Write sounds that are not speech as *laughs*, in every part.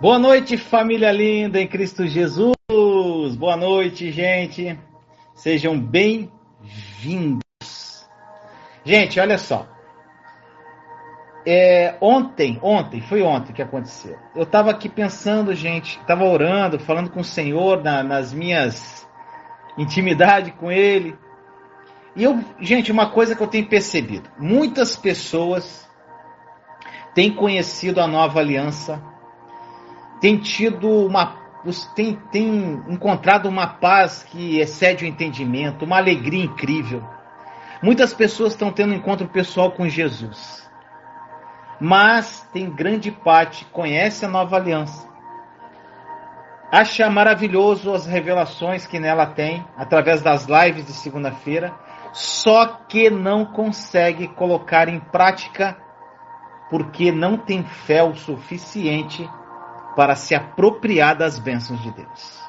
Boa noite, família linda em Cristo Jesus. Boa noite, gente. Sejam bem-vindos. Gente, olha só. É, ontem, ontem, foi ontem que aconteceu. Eu estava aqui pensando, gente, estava orando, falando com o Senhor na, nas minhas intimidade com Ele. E eu, gente, uma coisa que eu tenho percebido: muitas pessoas têm conhecido a nova aliança tem tido uma tem, tem encontrado uma paz que excede o entendimento, uma alegria incrível. Muitas pessoas estão tendo encontro pessoal com Jesus. Mas tem grande parte conhece a nova aliança. Acha maravilhoso as revelações que nela tem, através das lives de segunda-feira, só que não consegue colocar em prática porque não tem fé o suficiente para se apropriar das bênçãos de Deus.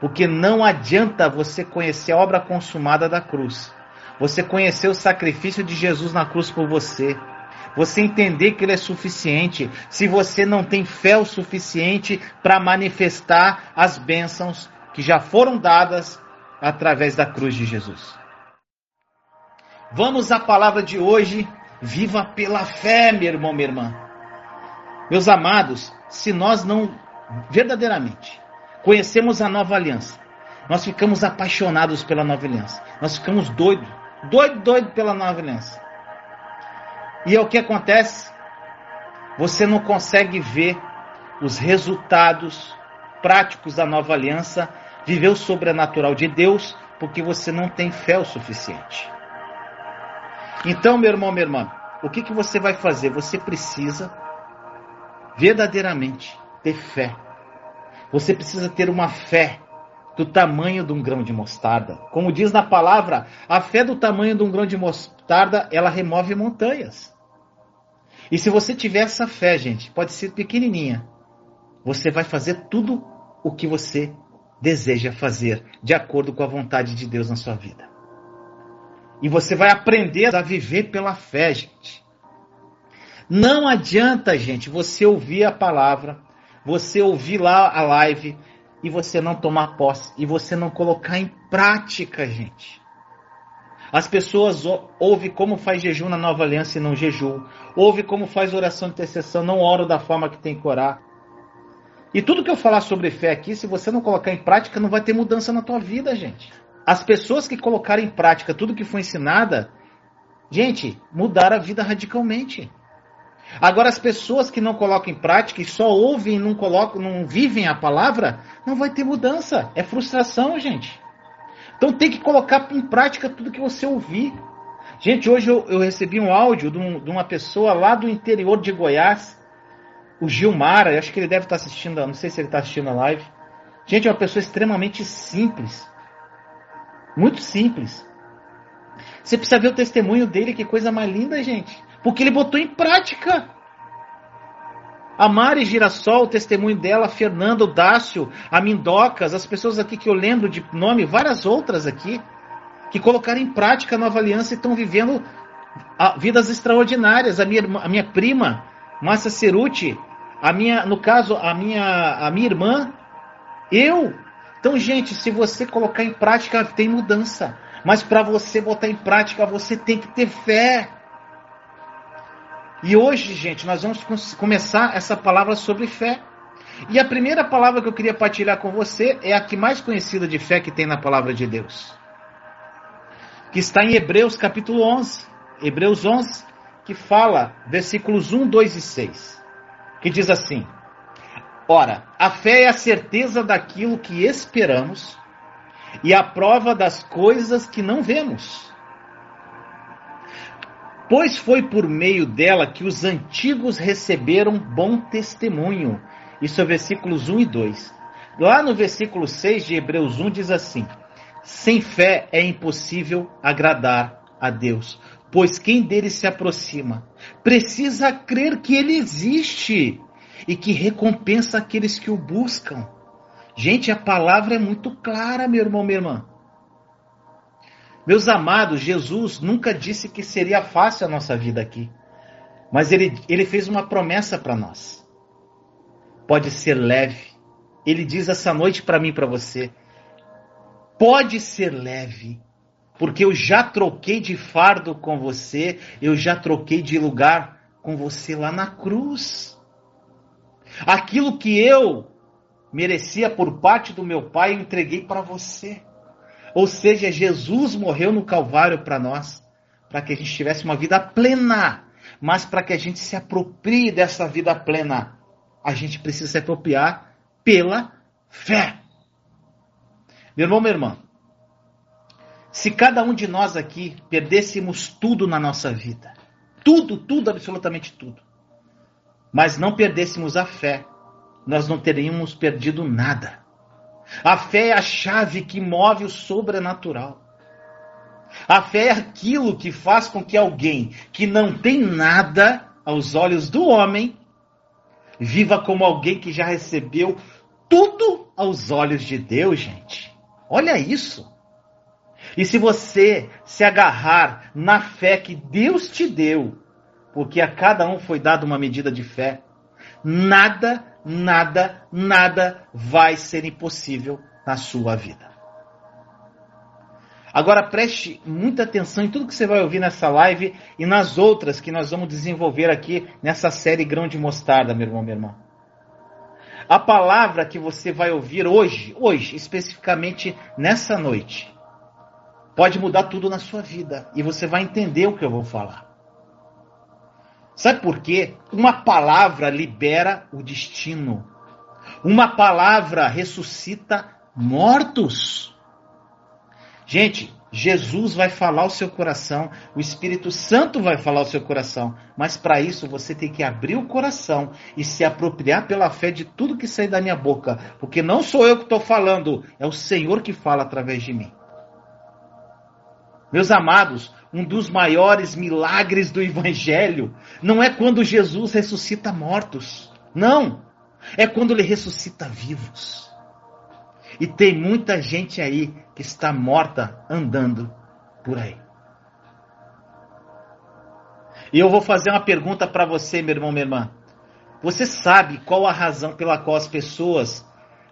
Porque não adianta você conhecer a obra consumada da cruz, você conhecer o sacrifício de Jesus na cruz por você, você entender que ele é suficiente, se você não tem fé o suficiente para manifestar as bênçãos que já foram dadas através da cruz de Jesus. Vamos à palavra de hoje. Viva pela fé, meu irmão, minha irmã. Meus amados, se nós não verdadeiramente conhecemos a nova aliança, nós ficamos apaixonados pela nova aliança. Nós ficamos doidos, doido, doido pela nova aliança. E é o que acontece? Você não consegue ver os resultados práticos da nova aliança, viver o sobrenatural de Deus, porque você não tem fé o suficiente. Então, meu irmão, minha irmã, o que, que você vai fazer? Você precisa verdadeiramente ter fé. Você precisa ter uma fé do tamanho de um grão de mostarda. Como diz na palavra, a fé do tamanho de um grão de mostarda, ela remove montanhas. E se você tiver essa fé, gente, pode ser pequenininha, você vai fazer tudo o que você deseja fazer, de acordo com a vontade de Deus na sua vida. E você vai aprender a viver pela fé, gente. Não adianta, gente, você ouvir a palavra, você ouvir lá a live e você não tomar posse e você não colocar em prática, gente. As pessoas ouvem como faz jejum na nova aliança e não jejum. Ouve como faz oração de intercessão, não oro da forma que tem que orar. E tudo que eu falar sobre fé aqui, se você não colocar em prática, não vai ter mudança na tua vida, gente. As pessoas que colocarem em prática tudo que foi ensinada, gente, mudaram a vida radicalmente. Agora, as pessoas que não colocam em prática e só ouvem e não colocam, não vivem a palavra, não vai ter mudança. É frustração, gente. Então tem que colocar em prática tudo que você ouvir. Gente, hoje eu, eu recebi um áudio de, um, de, uma pessoa lá do interior de Goiás, o Gilmar, acho que ele deve estar assistindo, não sei se ele está assistindo a live. Gente, é uma pessoa extremamente simples. Muito simples. Você precisa ver o testemunho dele, que coisa mais linda, gente. Porque ele botou em prática. A Mari Girassol, o testemunho dela, a Fernanda, o Dácio, a Mindocas, as pessoas aqui que eu lembro de nome, várias outras aqui, que colocaram em prática a nova aliança e estão vivendo vidas extraordinárias. A minha, a minha prima, Márcia Ceruti, a minha, no caso, a minha, a minha irmã, eu. Então, gente, se você colocar em prática, tem mudança. Mas para você botar em prática, você tem que ter fé. E hoje, gente, nós vamos começar essa palavra sobre fé. E a primeira palavra que eu queria partilhar com você é a que mais conhecida de fé que tem na palavra de Deus. Que está em Hebreus capítulo 11. Hebreus 11, que fala, versículos 1, 2 e 6. Que diz assim: Ora, a fé é a certeza daquilo que esperamos e a prova das coisas que não vemos. Pois foi por meio dela que os antigos receberam bom testemunho. Isso é versículos 1 e 2. Lá no versículo 6 de Hebreus 1 diz assim: Sem fé é impossível agradar a Deus, pois quem dele se aproxima precisa crer que ele existe e que recompensa aqueles que o buscam. Gente, a palavra é muito clara, meu irmão, minha irmã. Meus amados, Jesus nunca disse que seria fácil a nossa vida aqui. Mas ele, ele fez uma promessa para nós. Pode ser leve. Ele diz essa noite para mim para você: pode ser leve, porque eu já troquei de fardo com você, eu já troquei de lugar com você lá na cruz. Aquilo que eu merecia por parte do meu Pai, eu entreguei para você. Ou seja, Jesus morreu no Calvário para nós, para que a gente tivesse uma vida plena. Mas para que a gente se aproprie dessa vida plena, a gente precisa se apropriar pela fé. Meu irmão, minha irmã, se cada um de nós aqui perdêssemos tudo na nossa vida, tudo, tudo, absolutamente tudo, mas não perdêssemos a fé, nós não teríamos perdido nada. A fé é a chave que move o sobrenatural. A fé é aquilo que faz com que alguém que não tem nada aos olhos do homem viva como alguém que já recebeu tudo aos olhos de Deus, gente. Olha isso. E se você se agarrar na fé que Deus te deu, porque a cada um foi dada uma medida de fé, nada nada, nada vai ser impossível na sua vida. Agora preste muita atenção em tudo que você vai ouvir nessa live e nas outras que nós vamos desenvolver aqui nessa série Grão de Mostarda, meu irmão, minha irmã. A palavra que você vai ouvir hoje, hoje, especificamente nessa noite, pode mudar tudo na sua vida e você vai entender o que eu vou falar. Sabe por quê? Uma palavra libera o destino. Uma palavra ressuscita mortos. Gente, Jesus vai falar o seu coração, o Espírito Santo vai falar o seu coração, mas para isso você tem que abrir o coração e se apropriar pela fé de tudo que sai da minha boca, porque não sou eu que estou falando, é o Senhor que fala através de mim. Meus amados, um dos maiores milagres do Evangelho não é quando Jesus ressuscita mortos. Não. É quando ele ressuscita vivos. E tem muita gente aí que está morta andando por aí. E eu vou fazer uma pergunta para você, meu irmão, minha irmã. Você sabe qual a razão pela qual as pessoas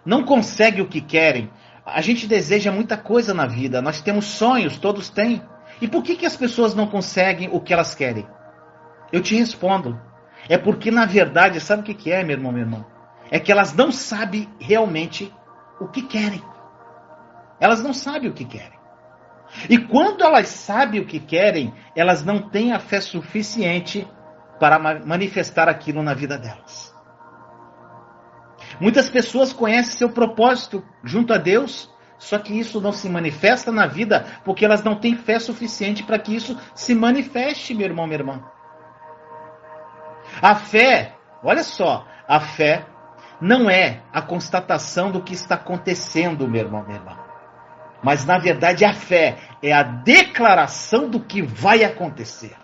não conseguem o que querem? A gente deseja muita coisa na vida, nós temos sonhos, todos têm. E por que, que as pessoas não conseguem o que elas querem? Eu te respondo. É porque, na verdade, sabe o que, que é, meu irmão, meu irmão? É que elas não sabem realmente o que querem. Elas não sabem o que querem. E quando elas sabem o que querem, elas não têm a fé suficiente para manifestar aquilo na vida delas. Muitas pessoas conhecem seu propósito junto a Deus, só que isso não se manifesta na vida porque elas não têm fé suficiente para que isso se manifeste, meu irmão, minha irmã. A fé, olha só, a fé não é a constatação do que está acontecendo, meu irmão, minha irmã. Mas na verdade a fé é a declaração do que vai acontecer.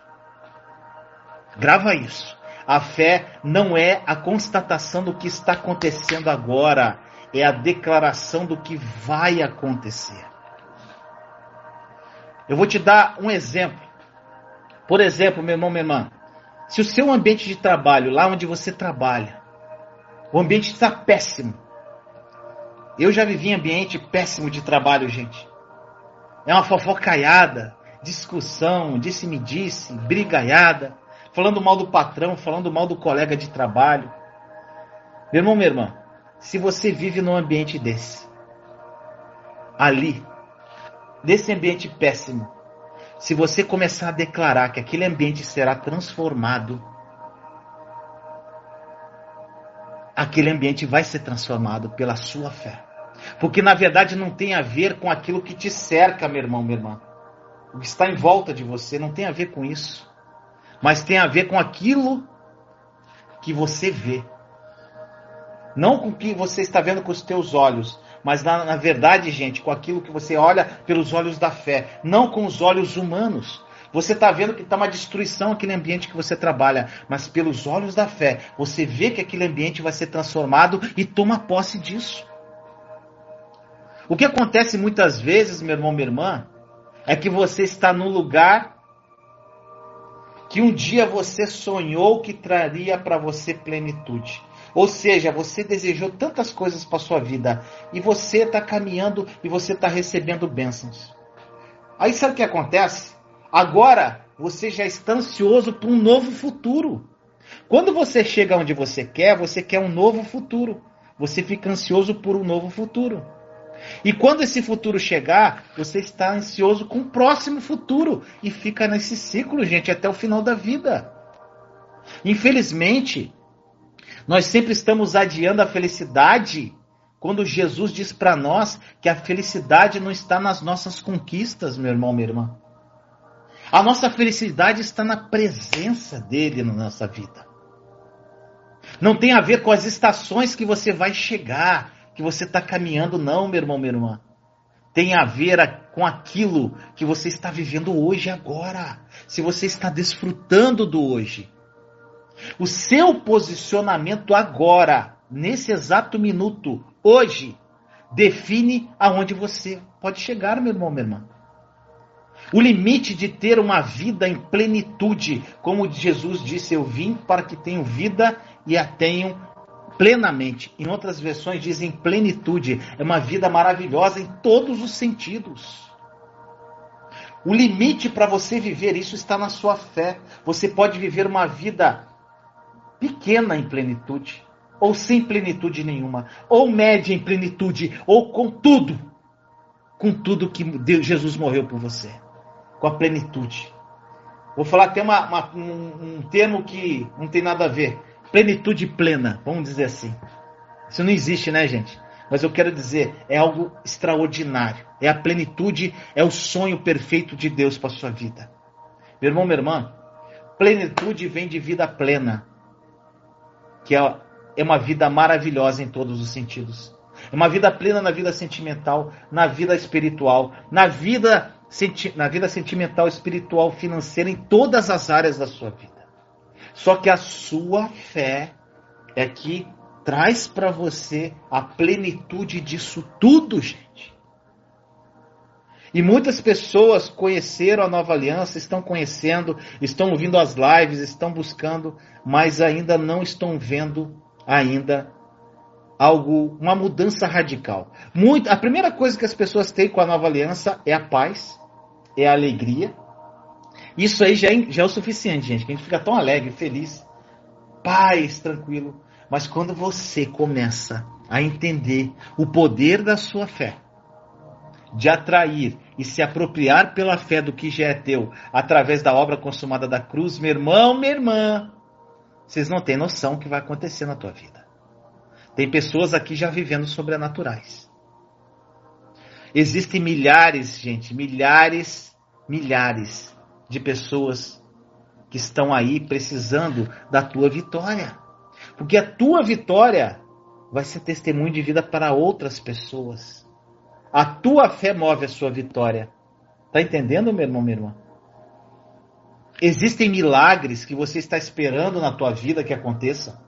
Grava isso. A fé não é a constatação do que está acontecendo agora é a declaração do que vai acontecer. Eu vou te dar um exemplo. Por exemplo, meu irmão, minha irmã, se o seu ambiente de trabalho, lá onde você trabalha, o ambiente está péssimo. Eu já vivi em ambiente péssimo de trabalho, gente. É uma fofocaiada, discussão, disse-me-disse, brigaiada, falando mal do patrão, falando mal do colega de trabalho. Meu irmão, minha irmã, se você vive num ambiente desse, ali, desse ambiente péssimo, se você começar a declarar que aquele ambiente será transformado, aquele ambiente vai ser transformado pela sua fé. Porque na verdade não tem a ver com aquilo que te cerca, meu irmão, minha irmã. O que está em volta de você não tem a ver com isso. Mas tem a ver com aquilo que você vê. Não com o que você está vendo com os teus olhos, mas na, na verdade, gente, com aquilo que você olha pelos olhos da fé, não com os olhos humanos. Você está vendo que está uma destruição aquele ambiente que você trabalha, mas pelos olhos da fé, você vê que aquele ambiente vai ser transformado e toma posse disso. O que acontece muitas vezes, meu irmão, minha irmã, é que você está num lugar que um dia você sonhou que traria para você plenitude. Ou seja, você desejou tantas coisas para sua vida e você está caminhando e você está recebendo bênçãos. Aí sabe o que acontece? Agora você já está ansioso por um novo futuro. Quando você chega onde você quer, você quer um novo futuro. Você fica ansioso por um novo futuro. E quando esse futuro chegar, você está ansioso com o próximo futuro e fica nesse ciclo, gente, até o final da vida. Infelizmente, nós sempre estamos adiando a felicidade quando Jesus diz para nós que a felicidade não está nas nossas conquistas, meu irmão, minha irmã. A nossa felicidade está na presença dele na nossa vida. Não tem a ver com as estações que você vai chegar, que você está caminhando, não, meu irmão, minha irmã. Tem a ver com aquilo que você está vivendo hoje, agora. Se você está desfrutando do hoje. O seu posicionamento agora, nesse exato minuto, hoje, define aonde você pode chegar, meu irmão, minha irmã. O limite de ter uma vida em plenitude, como Jesus disse, eu vim para que tenham vida e a tenham plenamente. Em outras versões dizem plenitude. É uma vida maravilhosa em todos os sentidos. O limite para você viver isso está na sua fé. Você pode viver uma vida pequena em plenitude, ou sem plenitude nenhuma, ou média em plenitude, ou com tudo, com tudo que Deus, Jesus morreu por você com a plenitude. Vou falar até uma, uma, um, um termo que não tem nada a ver. Plenitude plena, vamos dizer assim. Isso não existe, né, gente? Mas eu quero dizer, é algo extraordinário. É a plenitude, é o sonho perfeito de Deus para sua vida. Meu irmão, minha irmã, plenitude vem de vida plena, que é, é uma vida maravilhosa em todos os sentidos. É uma vida plena na vida sentimental, na vida espiritual, na vida na vida sentimental, espiritual, financeira, em todas as áreas da sua vida. Só que a sua fé é que traz para você a plenitude disso tudo, gente. E muitas pessoas conheceram a nova aliança, estão conhecendo, estão ouvindo as lives, estão buscando, mas ainda não estão vendo ainda algo, uma mudança radical. Muito, a primeira coisa que as pessoas têm com a nova aliança é a paz, é a alegria. Isso aí já é, já é o suficiente, gente, que a gente fica tão alegre, feliz, paz, tranquilo. Mas quando você começa a entender o poder da sua fé, de atrair e se apropriar pela fé do que já é teu, através da obra consumada da cruz, meu irmão, minha irmã, vocês não têm noção o que vai acontecer na tua vida. Tem pessoas aqui já vivendo sobrenaturais. Existem milhares, gente, milhares, milhares de pessoas que estão aí precisando da tua vitória. Porque a tua vitória vai ser testemunho de vida para outras pessoas. A tua fé move a sua vitória. Tá entendendo, meu irmão, minha irmã? Existem milagres que você está esperando na tua vida que aconteça.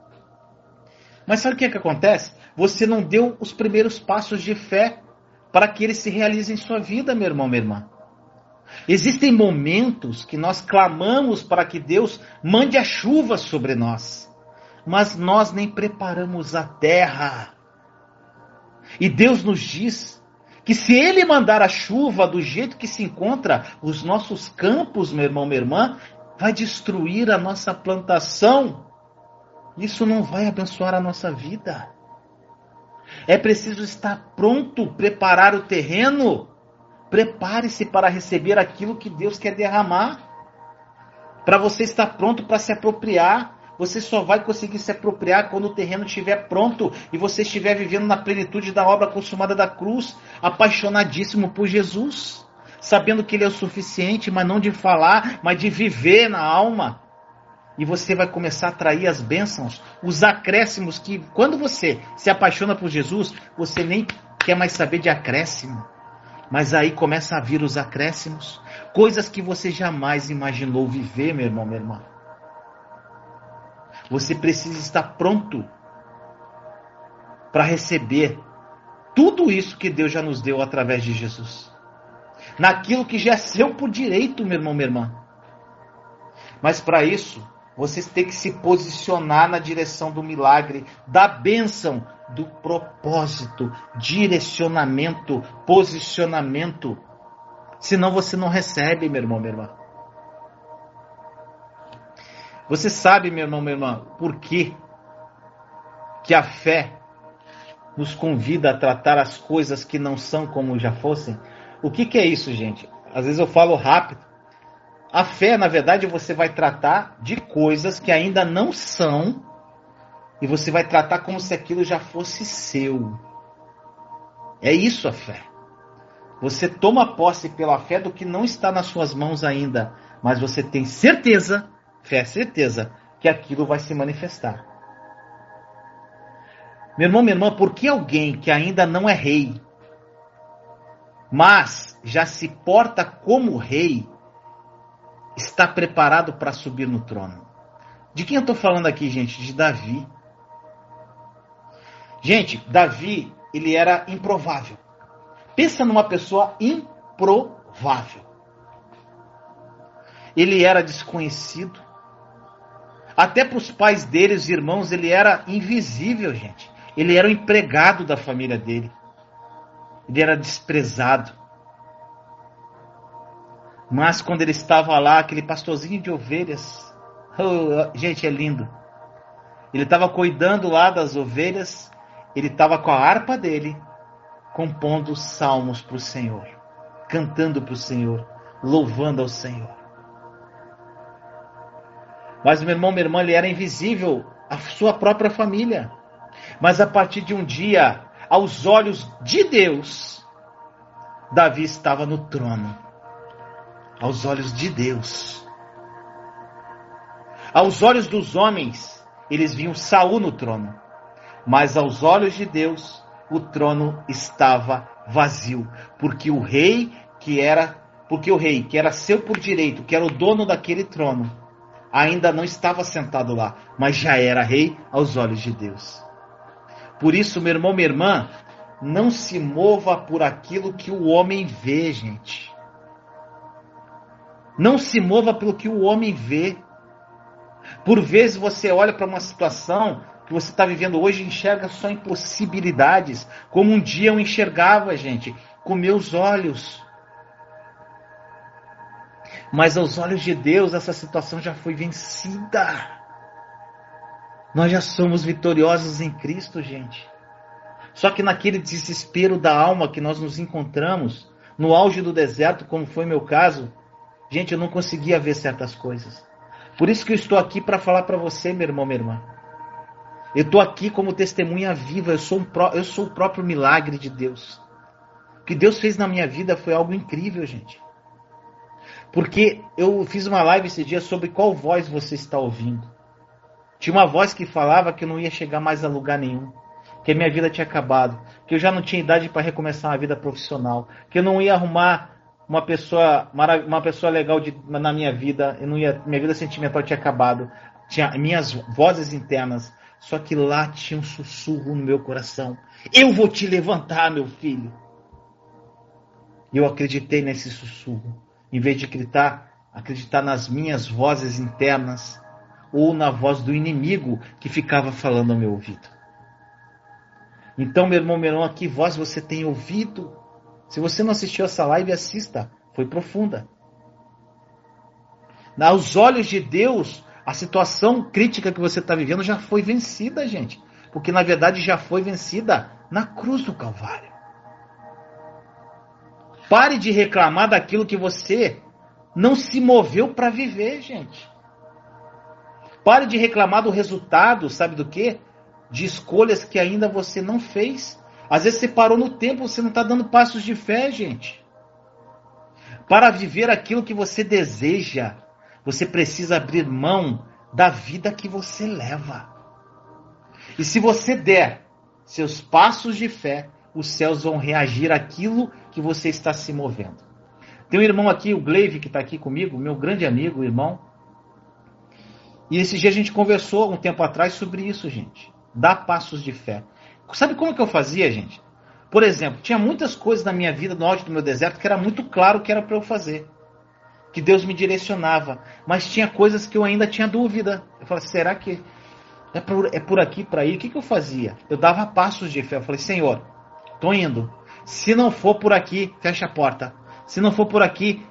Mas sabe o que, é que acontece? Você não deu os primeiros passos de fé para que ele se realize em sua vida, meu irmão, minha irmã. Existem momentos que nós clamamos para que Deus mande a chuva sobre nós, mas nós nem preparamos a terra. E Deus nos diz que se Ele mandar a chuva do jeito que se encontra os nossos campos, meu irmão, minha irmã, vai destruir a nossa plantação. Isso não vai abençoar a nossa vida. É preciso estar pronto, preparar o terreno. Prepare-se para receber aquilo que Deus quer derramar. Para você estar pronto para se apropriar. Você só vai conseguir se apropriar quando o terreno estiver pronto e você estiver vivendo na plenitude da obra consumada da cruz, apaixonadíssimo por Jesus, sabendo que Ele é o suficiente, mas não de falar, mas de viver na alma. E você vai começar a atrair as bênçãos, os acréscimos que, quando você se apaixona por Jesus, você nem quer mais saber de acréscimo. Mas aí começa a vir os acréscimos, coisas que você jamais imaginou viver, meu irmão, minha irmã. Você precisa estar pronto para receber tudo isso que Deus já nos deu através de Jesus. Naquilo que já é seu por direito, meu irmão, minha irmã. Mas para isso, vocês têm que se posicionar na direção do milagre, da bênção, do propósito, direcionamento, posicionamento. Senão você não recebe, meu irmão, minha irmã. Você sabe, meu irmão, minha irmã, por que, que a fé nos convida a tratar as coisas que não são como já fossem? O que, que é isso, gente? Às vezes eu falo rápido. A fé, na verdade, você vai tratar de coisas que ainda não são e você vai tratar como se aquilo já fosse seu. É isso a fé. Você toma posse pela fé do que não está nas suas mãos ainda, mas você tem certeza, fé, certeza, que aquilo vai se manifestar. Meu irmão, minha irmã, por que alguém que ainda não é rei, mas já se porta como rei, está preparado para subir no trono? De quem eu estou falando aqui, gente? De Davi. Gente, Davi, ele era improvável. Pensa numa pessoa improvável. Ele era desconhecido. Até para os pais dele, os irmãos, ele era invisível, gente. Ele era o empregado da família dele. Ele era desprezado. Mas quando ele estava lá, aquele pastorzinho de ovelhas, oh, gente, é lindo. Ele estava cuidando lá das ovelhas, ele estava com a harpa dele, compondo salmos para o Senhor, cantando para o Senhor, louvando ao Senhor. Mas meu irmão, minha irmã, ele era invisível à sua própria família. Mas a partir de um dia, aos olhos de Deus, Davi estava no trono. Aos olhos de Deus. Aos olhos dos homens, eles viam Saul no trono. Mas aos olhos de Deus, o trono estava vazio, porque o rei que era, porque o rei que era seu por direito, que era o dono daquele trono, ainda não estava sentado lá, mas já era rei aos olhos de Deus. Por isso, meu irmão, minha irmã, não se mova por aquilo que o homem vê, gente. Não se mova pelo que o homem vê. Por vezes você olha para uma situação que você está vivendo hoje enxerga só impossibilidades, como um dia eu enxergava, gente, com meus olhos. Mas aos olhos de Deus, essa situação já foi vencida. Nós já somos vitoriosos em Cristo, gente. Só que naquele desespero da alma que nós nos encontramos, no auge do deserto, como foi meu caso, gente, eu não conseguia ver certas coisas. Por isso que eu estou aqui para falar para você, meu irmão, minha irmã. Eu estou aqui como testemunha viva, eu sou, um pró eu sou o próprio milagre de Deus. O que Deus fez na minha vida foi algo incrível, gente. Porque eu fiz uma live esse dia sobre qual voz você está ouvindo. Tinha uma voz que falava que eu não ia chegar mais a lugar nenhum, que a minha vida tinha acabado, que eu já não tinha idade para recomeçar uma vida profissional, que eu não ia arrumar uma pessoa, uma pessoa legal de, na minha vida, eu não ia, minha vida sentimental tinha acabado, tinha minhas vozes internas, só que lá tinha um sussurro no meu coração. Eu vou te levantar, meu filho. E eu acreditei nesse sussurro, em vez de gritar, acreditar nas minhas vozes internas ou na voz do inimigo que ficava falando ao meu ouvido. Então, meu irmão, meu irmão, que voz você tem ouvido? Se você não assistiu essa live, assista. Foi profunda. Aos olhos de Deus, a situação crítica que você está vivendo já foi vencida, gente. Porque na verdade já foi vencida na cruz do Calvário. Pare de reclamar daquilo que você não se moveu para viver, gente. Pare de reclamar do resultado, sabe do que? De escolhas que ainda você não fez. Às vezes você parou no tempo, você não está dando passos de fé, gente. Para viver aquilo que você deseja, você precisa abrir mão da vida que você leva. E se você der seus passos de fé, os céus vão reagir àquilo que você está se movendo. Tem um irmão aqui, o Glaive, que está aqui comigo, meu grande amigo, irmão. E esse dia a gente conversou um tempo atrás sobre isso, gente. Dar passos de fé. Sabe como que eu fazia, gente? Por exemplo, tinha muitas coisas na minha vida, no auge do meu deserto, que era muito claro que era para eu fazer. Que Deus me direcionava. Mas tinha coisas que eu ainda tinha dúvida. Eu falei, será que é por, é por aqui, para ir? O que, que eu fazia? Eu dava passos de fé. Eu falei, Senhor, tô indo. Se não for por aqui, fecha a porta. Se não for por aqui,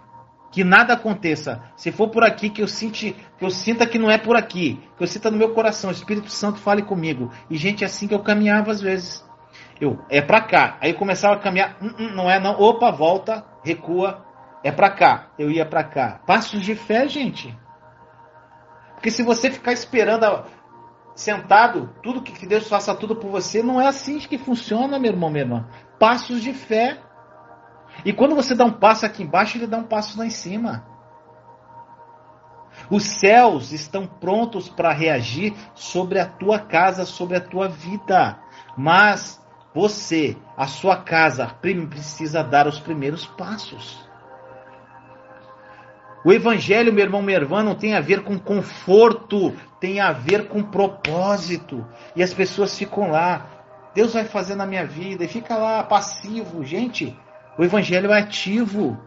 que nada aconteça. Se for por aqui que eu que eu sinta que não é por aqui, que eu sinta no meu coração, o Espírito Santo fale comigo. E gente, é assim que eu caminhava às vezes. Eu, é para cá. Aí começava a caminhar, hum, hum, não é não. Opa, volta, recua. É para cá. Eu ia para cá. Passos de fé, gente. Porque se você ficar esperando sentado, tudo que Deus faça tudo por você, não é assim que funciona, meu irmão, minha irmã. Passos de fé. E quando você dá um passo aqui embaixo, ele dá um passo lá em cima. Os céus estão prontos para reagir sobre a tua casa, sobre a tua vida. Mas você, a sua casa, precisa dar os primeiros passos. O evangelho, meu irmão, minha irmã, não tem a ver com conforto, tem a ver com propósito. E as pessoas ficam lá. Deus vai fazer na minha vida e fica lá passivo. Gente, o evangelho é ativo.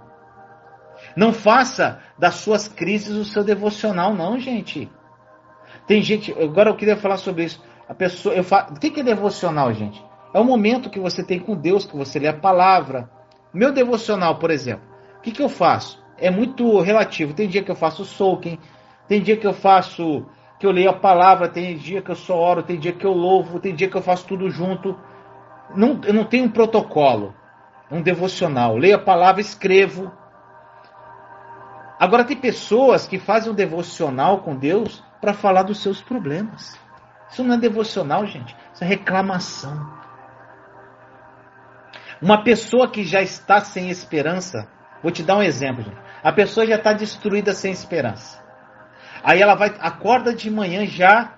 Não faça das suas crises o seu devocional, não, gente. Tem gente, agora eu queria falar sobre isso. A pessoa, eu falo, o que é devocional, gente? É o momento que você tem com Deus, que você lê a palavra. Meu devocional, por exemplo, o que, que eu faço? É muito relativo. Tem dia que eu faço soaking, tem dia que eu faço, que eu leio a palavra, tem dia que eu só oro, tem dia que eu louvo, tem dia que eu faço tudo junto. Não, eu não tenho um protocolo, um devocional. leio a palavra, escrevo. Agora tem pessoas que fazem um devocional com Deus para falar dos seus problemas. Isso não é devocional, gente. Isso é reclamação. Uma pessoa que já está sem esperança, vou te dar um exemplo. Gente. A pessoa já está destruída sem esperança. Aí ela vai, acorda de manhã já,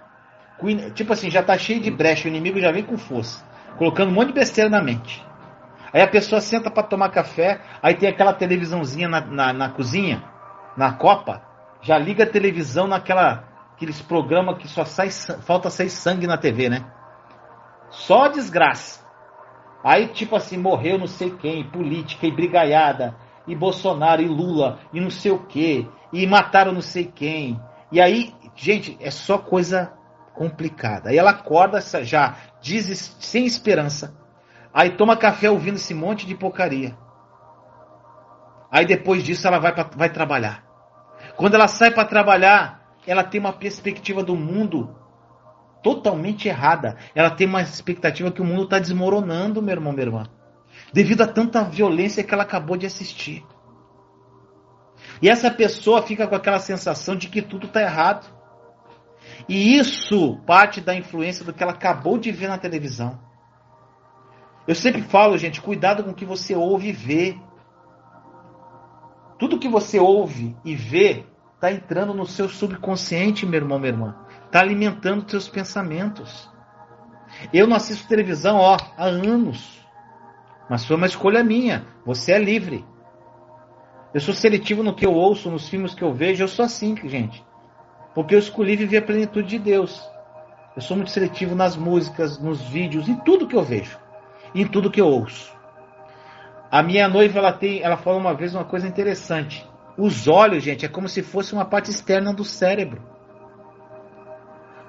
tipo assim, já está cheio de brecha, o inimigo já vem com força, colocando um monte de besteira na mente. Aí a pessoa senta para tomar café, aí tem aquela televisãozinha na, na, na, cozinha, na copa, já liga a televisão naquela aqueles programas que só sai, falta sair sangue na TV, né? Só desgraça. Aí, tipo assim, morreu não sei quem, política e brigaiada, e Bolsonaro e Lula, e não sei o que, e mataram não sei quem. E aí, gente, é só coisa complicada. Aí ela acorda já diz sem esperança. Aí toma café ouvindo esse monte de porcaria. Aí depois disso ela vai, pra, vai trabalhar. Quando ela sai para trabalhar, ela tem uma perspectiva do mundo totalmente errada. Ela tem uma expectativa que o mundo está desmoronando, meu irmão, minha irmã. Devido a tanta violência que ela acabou de assistir. E essa pessoa fica com aquela sensação de que tudo está errado. E isso parte da influência do que ela acabou de ver na televisão. Eu sempre falo, gente, cuidado com o que você ouve e vê. Tudo que você ouve e vê está entrando no seu subconsciente, meu irmão, minha irmã está alimentando seus pensamentos. Eu não assisto televisão ó, há anos, mas foi uma escolha minha. Você é livre. Eu sou seletivo no que eu ouço, nos filmes que eu vejo. Eu sou assim, gente, porque eu escolhi viver a plenitude de Deus. Eu sou muito seletivo nas músicas, nos vídeos, em tudo que eu vejo, em tudo que eu ouço. A minha noiva, ela tem, ela falou uma vez uma coisa interessante. Os olhos, gente, é como se fosse uma parte externa do cérebro.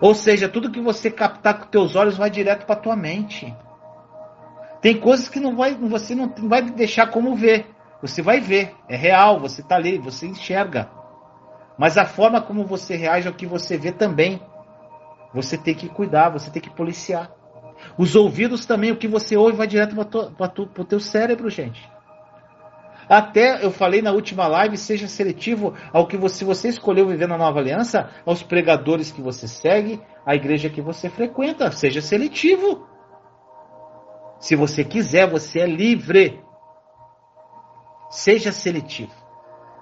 Ou seja, tudo que você captar com teus olhos vai direto para tua mente. Tem coisas que não vai, você não vai deixar como ver. Você vai ver, é real, você está ali, você enxerga. Mas a forma como você reage ao que você vê também, você tem que cuidar, você tem que policiar. Os ouvidos também, o que você ouve vai direto para o teu cérebro, gente. Até eu falei na última live, seja seletivo ao que você, você escolheu viver na nova aliança, aos pregadores que você segue, à igreja que você frequenta. Seja seletivo. Se você quiser, você é livre. Seja seletivo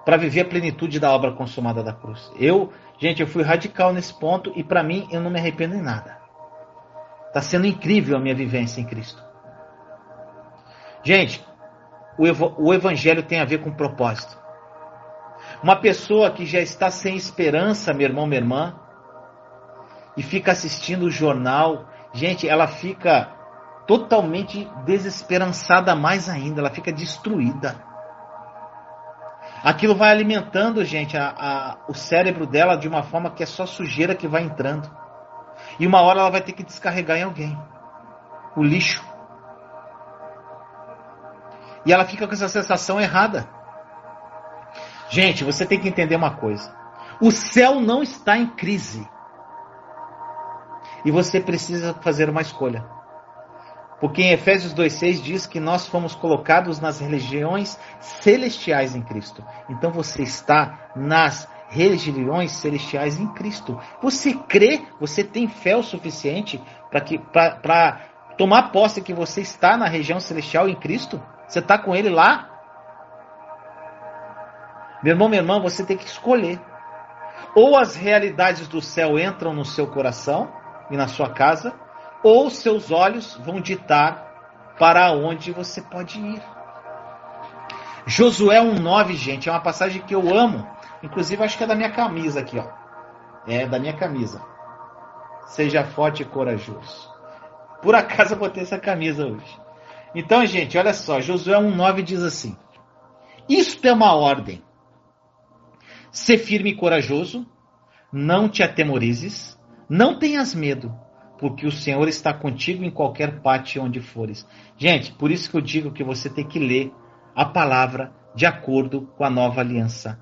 para viver a plenitude da obra consumada da cruz. Eu Gente, eu fui radical nesse ponto e para mim eu não me arrependo em nada. Tá sendo incrível a minha vivência em Cristo. Gente, o, ev o evangelho tem a ver com propósito. Uma pessoa que já está sem esperança, meu irmão, minha irmã, e fica assistindo o jornal, gente, ela fica totalmente desesperançada mais ainda, ela fica destruída. Aquilo vai alimentando, gente, a, a, o cérebro dela de uma forma que é só sujeira que vai entrando. E uma hora ela vai ter que descarregar em alguém. O lixo. E ela fica com essa sensação errada. Gente, você tem que entender uma coisa. O céu não está em crise. E você precisa fazer uma escolha. Porque em Efésios 2,6 diz que nós fomos colocados nas religiões celestiais em Cristo. Então você está nas religiões celestiais em Cristo. Você crê, você tem fé o suficiente para tomar posse que você está na região celestial em Cristo? Você está com Ele lá? Meu irmão, minha irmã, você tem que escolher. Ou as realidades do céu entram no seu coração e na sua casa, ou seus olhos vão ditar para onde você pode ir. Josué 1,9, gente, é uma passagem que eu amo. Inclusive, acho que é da minha camisa aqui, ó. É da minha camisa. Seja forte e corajoso. Por acaso eu botei essa camisa hoje. Então, gente, olha só. Josué 1,9 diz assim: Isto é uma ordem. Ser firme e corajoso. Não te atemorizes. Não tenhas medo porque o Senhor está contigo em qualquer parte onde fores. Gente, por isso que eu digo que você tem que ler a palavra de acordo com a nova aliança.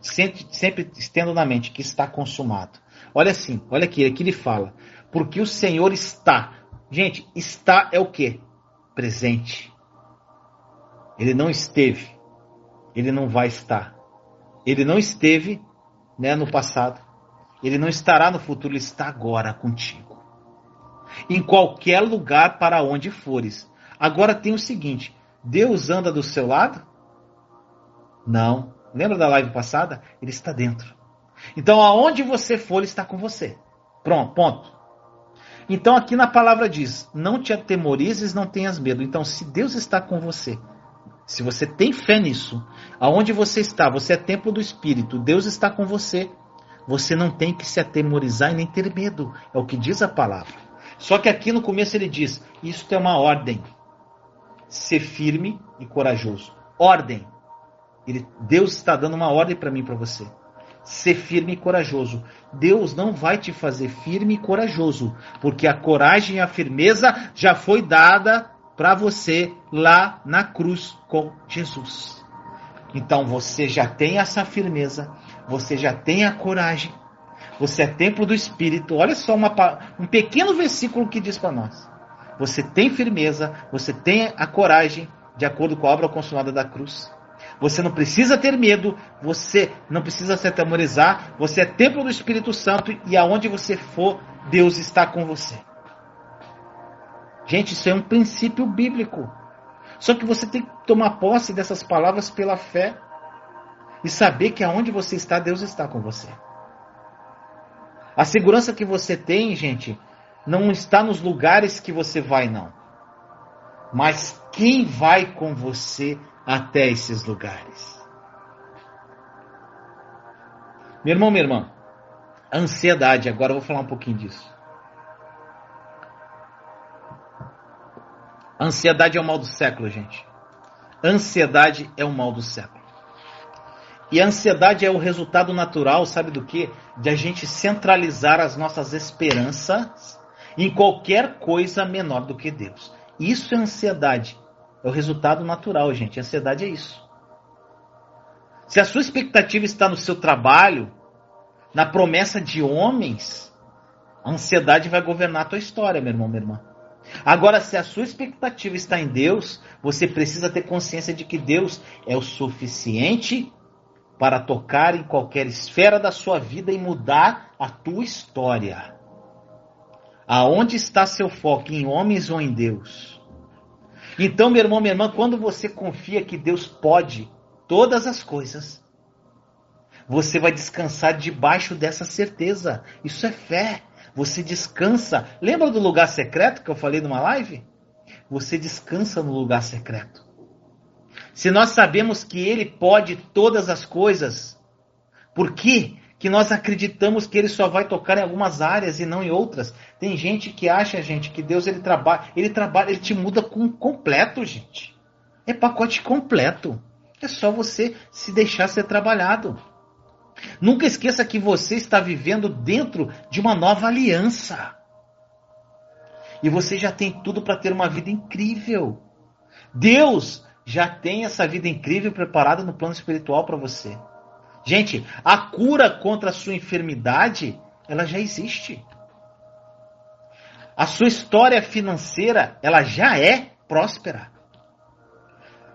Sempre, sempre estendo na mente que está consumado. Olha assim, olha aqui, aqui ele fala. Porque o Senhor está. Gente, está é o que? Presente. Ele não esteve. Ele não vai estar. Ele não esteve né, no passado. Ele não estará no futuro. Ele está agora contigo em qualquer lugar para onde fores. Agora tem o seguinte: Deus anda do seu lado? Não. Lembra da live passada? Ele está dentro. Então, aonde você for, ele está com você. Pronto, ponto. Então, aqui na palavra diz: Não te atemorizes, não tenhas medo. Então, se Deus está com você, se você tem fé nisso, aonde você está, você é templo do Espírito, Deus está com você. Você não tem que se atemorizar e nem ter medo. É o que diz a palavra. Só que aqui no começo ele diz: Isso é uma ordem. Ser firme e corajoso. Ordem. Ele, Deus está dando uma ordem para mim e para você. Ser firme e corajoso. Deus não vai te fazer firme e corajoso, porque a coragem e a firmeza já foi dada para você lá na cruz com Jesus. Então você já tem essa firmeza, você já tem a coragem, você é templo do Espírito. Olha só uma, um pequeno versículo que diz para nós. Você tem firmeza, você tem a coragem, de acordo com a obra consumada da cruz. Você não precisa ter medo, você não precisa se atemorizar, você é templo do Espírito Santo e aonde você for, Deus está com você. Gente, isso é um princípio bíblico. Só que você tem que tomar posse dessas palavras pela fé e saber que aonde você está, Deus está com você. A segurança que você tem, gente, não está nos lugares que você vai, não. Mas quem vai com você até esses lugares? Meu irmão, minha irmã, ansiedade, agora eu vou falar um pouquinho disso. Ansiedade é o mal do século, gente. Ansiedade é o mal do século. E a ansiedade é o resultado natural, sabe do que? De a gente centralizar as nossas esperanças em qualquer coisa menor do que Deus. Isso é ansiedade. É o resultado natural, gente. A ansiedade é isso. Se a sua expectativa está no seu trabalho, na promessa de homens, a ansiedade vai governar a tua história, meu irmão, minha irmã. Agora, se a sua expectativa está em Deus, você precisa ter consciência de que Deus é o suficiente para tocar em qualquer esfera da sua vida e mudar a tua história. Aonde está seu foco? Em homens ou em Deus? Então, meu irmão, minha irmã, quando você confia que Deus pode todas as coisas, Você vai descansar debaixo dessa certeza. Isso é fé. Você descansa. Lembra do lugar secreto que eu falei numa live? Você descansa no lugar secreto. Se nós sabemos que Ele pode todas as coisas, por que, que nós acreditamos que Ele só vai tocar em algumas áreas e não em outras? Tem gente que acha, gente, que Deus ele trabalha, ele trabalha, ele te muda com completo, gente. É pacote completo. É só você se deixar ser trabalhado. Nunca esqueça que você está vivendo dentro de uma nova aliança. E você já tem tudo para ter uma vida incrível. Deus já tem essa vida incrível preparada no plano espiritual para você. Gente, a cura contra a sua enfermidade, ela já existe. A sua história financeira, ela já é próspera.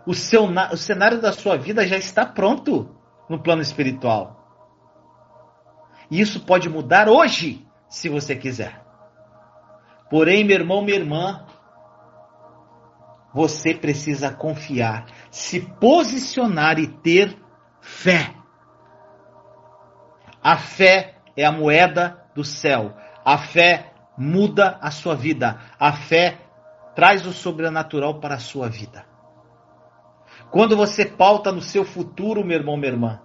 O, seu, o cenário da sua vida já está pronto no plano espiritual. E isso pode mudar hoje, se você quiser. Porém, meu irmão, minha irmã, você precisa confiar, se posicionar e ter fé. A fé é a moeda do céu. A fé muda a sua vida. A fé traz o sobrenatural para a sua vida. Quando você pauta no seu futuro, meu irmão, minha irmã,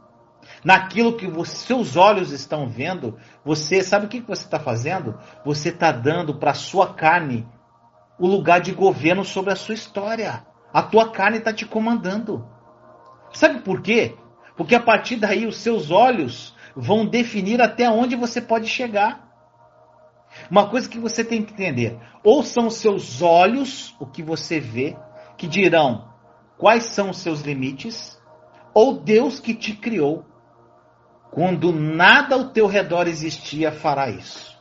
naquilo que os seus olhos estão vendo, você sabe o que você está fazendo? Você está dando para a sua carne o lugar de governo sobre a sua história. A tua carne está te comandando. Sabe por quê? Porque a partir daí os seus olhos vão definir até onde você pode chegar. Uma coisa que você tem que entender: ou são os seus olhos, o que você vê, que dirão quais são os seus limites, ou Deus que te criou quando nada ao teu redor existia, fará isso.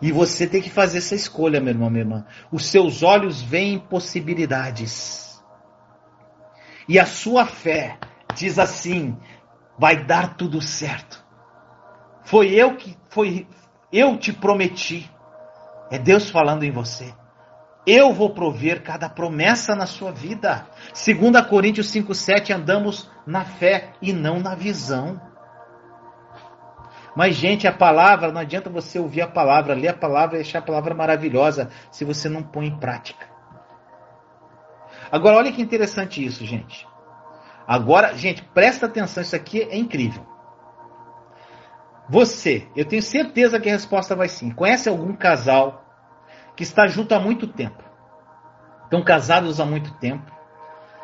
E você tem que fazer essa escolha, meu irmão, minha irmã. Os seus olhos veem possibilidades. E a sua fé diz assim: vai dar tudo certo. Foi eu que foi eu te prometi. É Deus falando em você. Eu vou prover cada promessa na sua vida. 2 Coríntios 5,7 andamos na fé e não na visão. Mas, gente, a palavra, não adianta você ouvir a palavra, ler a palavra e achar a palavra maravilhosa se você não põe em prática. Agora, olha que interessante isso, gente. Agora, gente, presta atenção, isso aqui é incrível. Você, eu tenho certeza que a resposta vai sim. Conhece algum casal que está junto há muito tempo. Estão casados há muito tempo,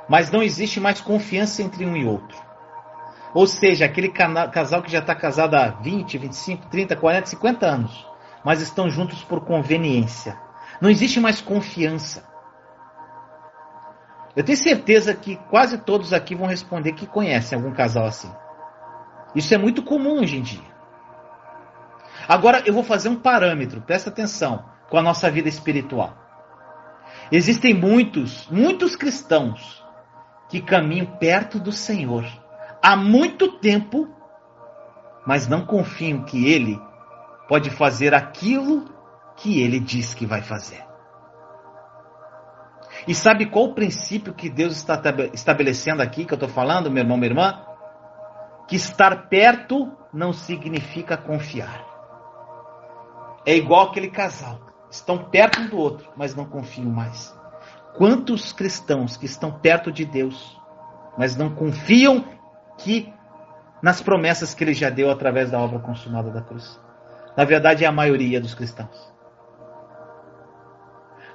mas não existe mais confiança entre um e outro. Ou seja, aquele casal que já está casado há 20, 25, 30, 40, 50 anos, mas estão juntos por conveniência. Não existe mais confiança. Eu tenho certeza que quase todos aqui vão responder que conhecem algum casal assim. Isso é muito comum hoje em dia. Agora eu vou fazer um parâmetro, presta atenção com a nossa vida espiritual. Existem muitos, muitos cristãos que caminham perto do Senhor há muito tempo, mas não confiam que Ele pode fazer aquilo que Ele diz que vai fazer. E sabe qual o princípio que Deus está estabelecendo aqui, que eu estou falando, meu irmão, minha irmã? Que estar perto não significa confiar. É igual aquele casal estão perto um do outro, mas não confiam mais. Quantos cristãos que estão perto de Deus, mas não confiam que nas promessas que ele já deu através da obra consumada da cruz? Na verdade, é a maioria dos cristãos.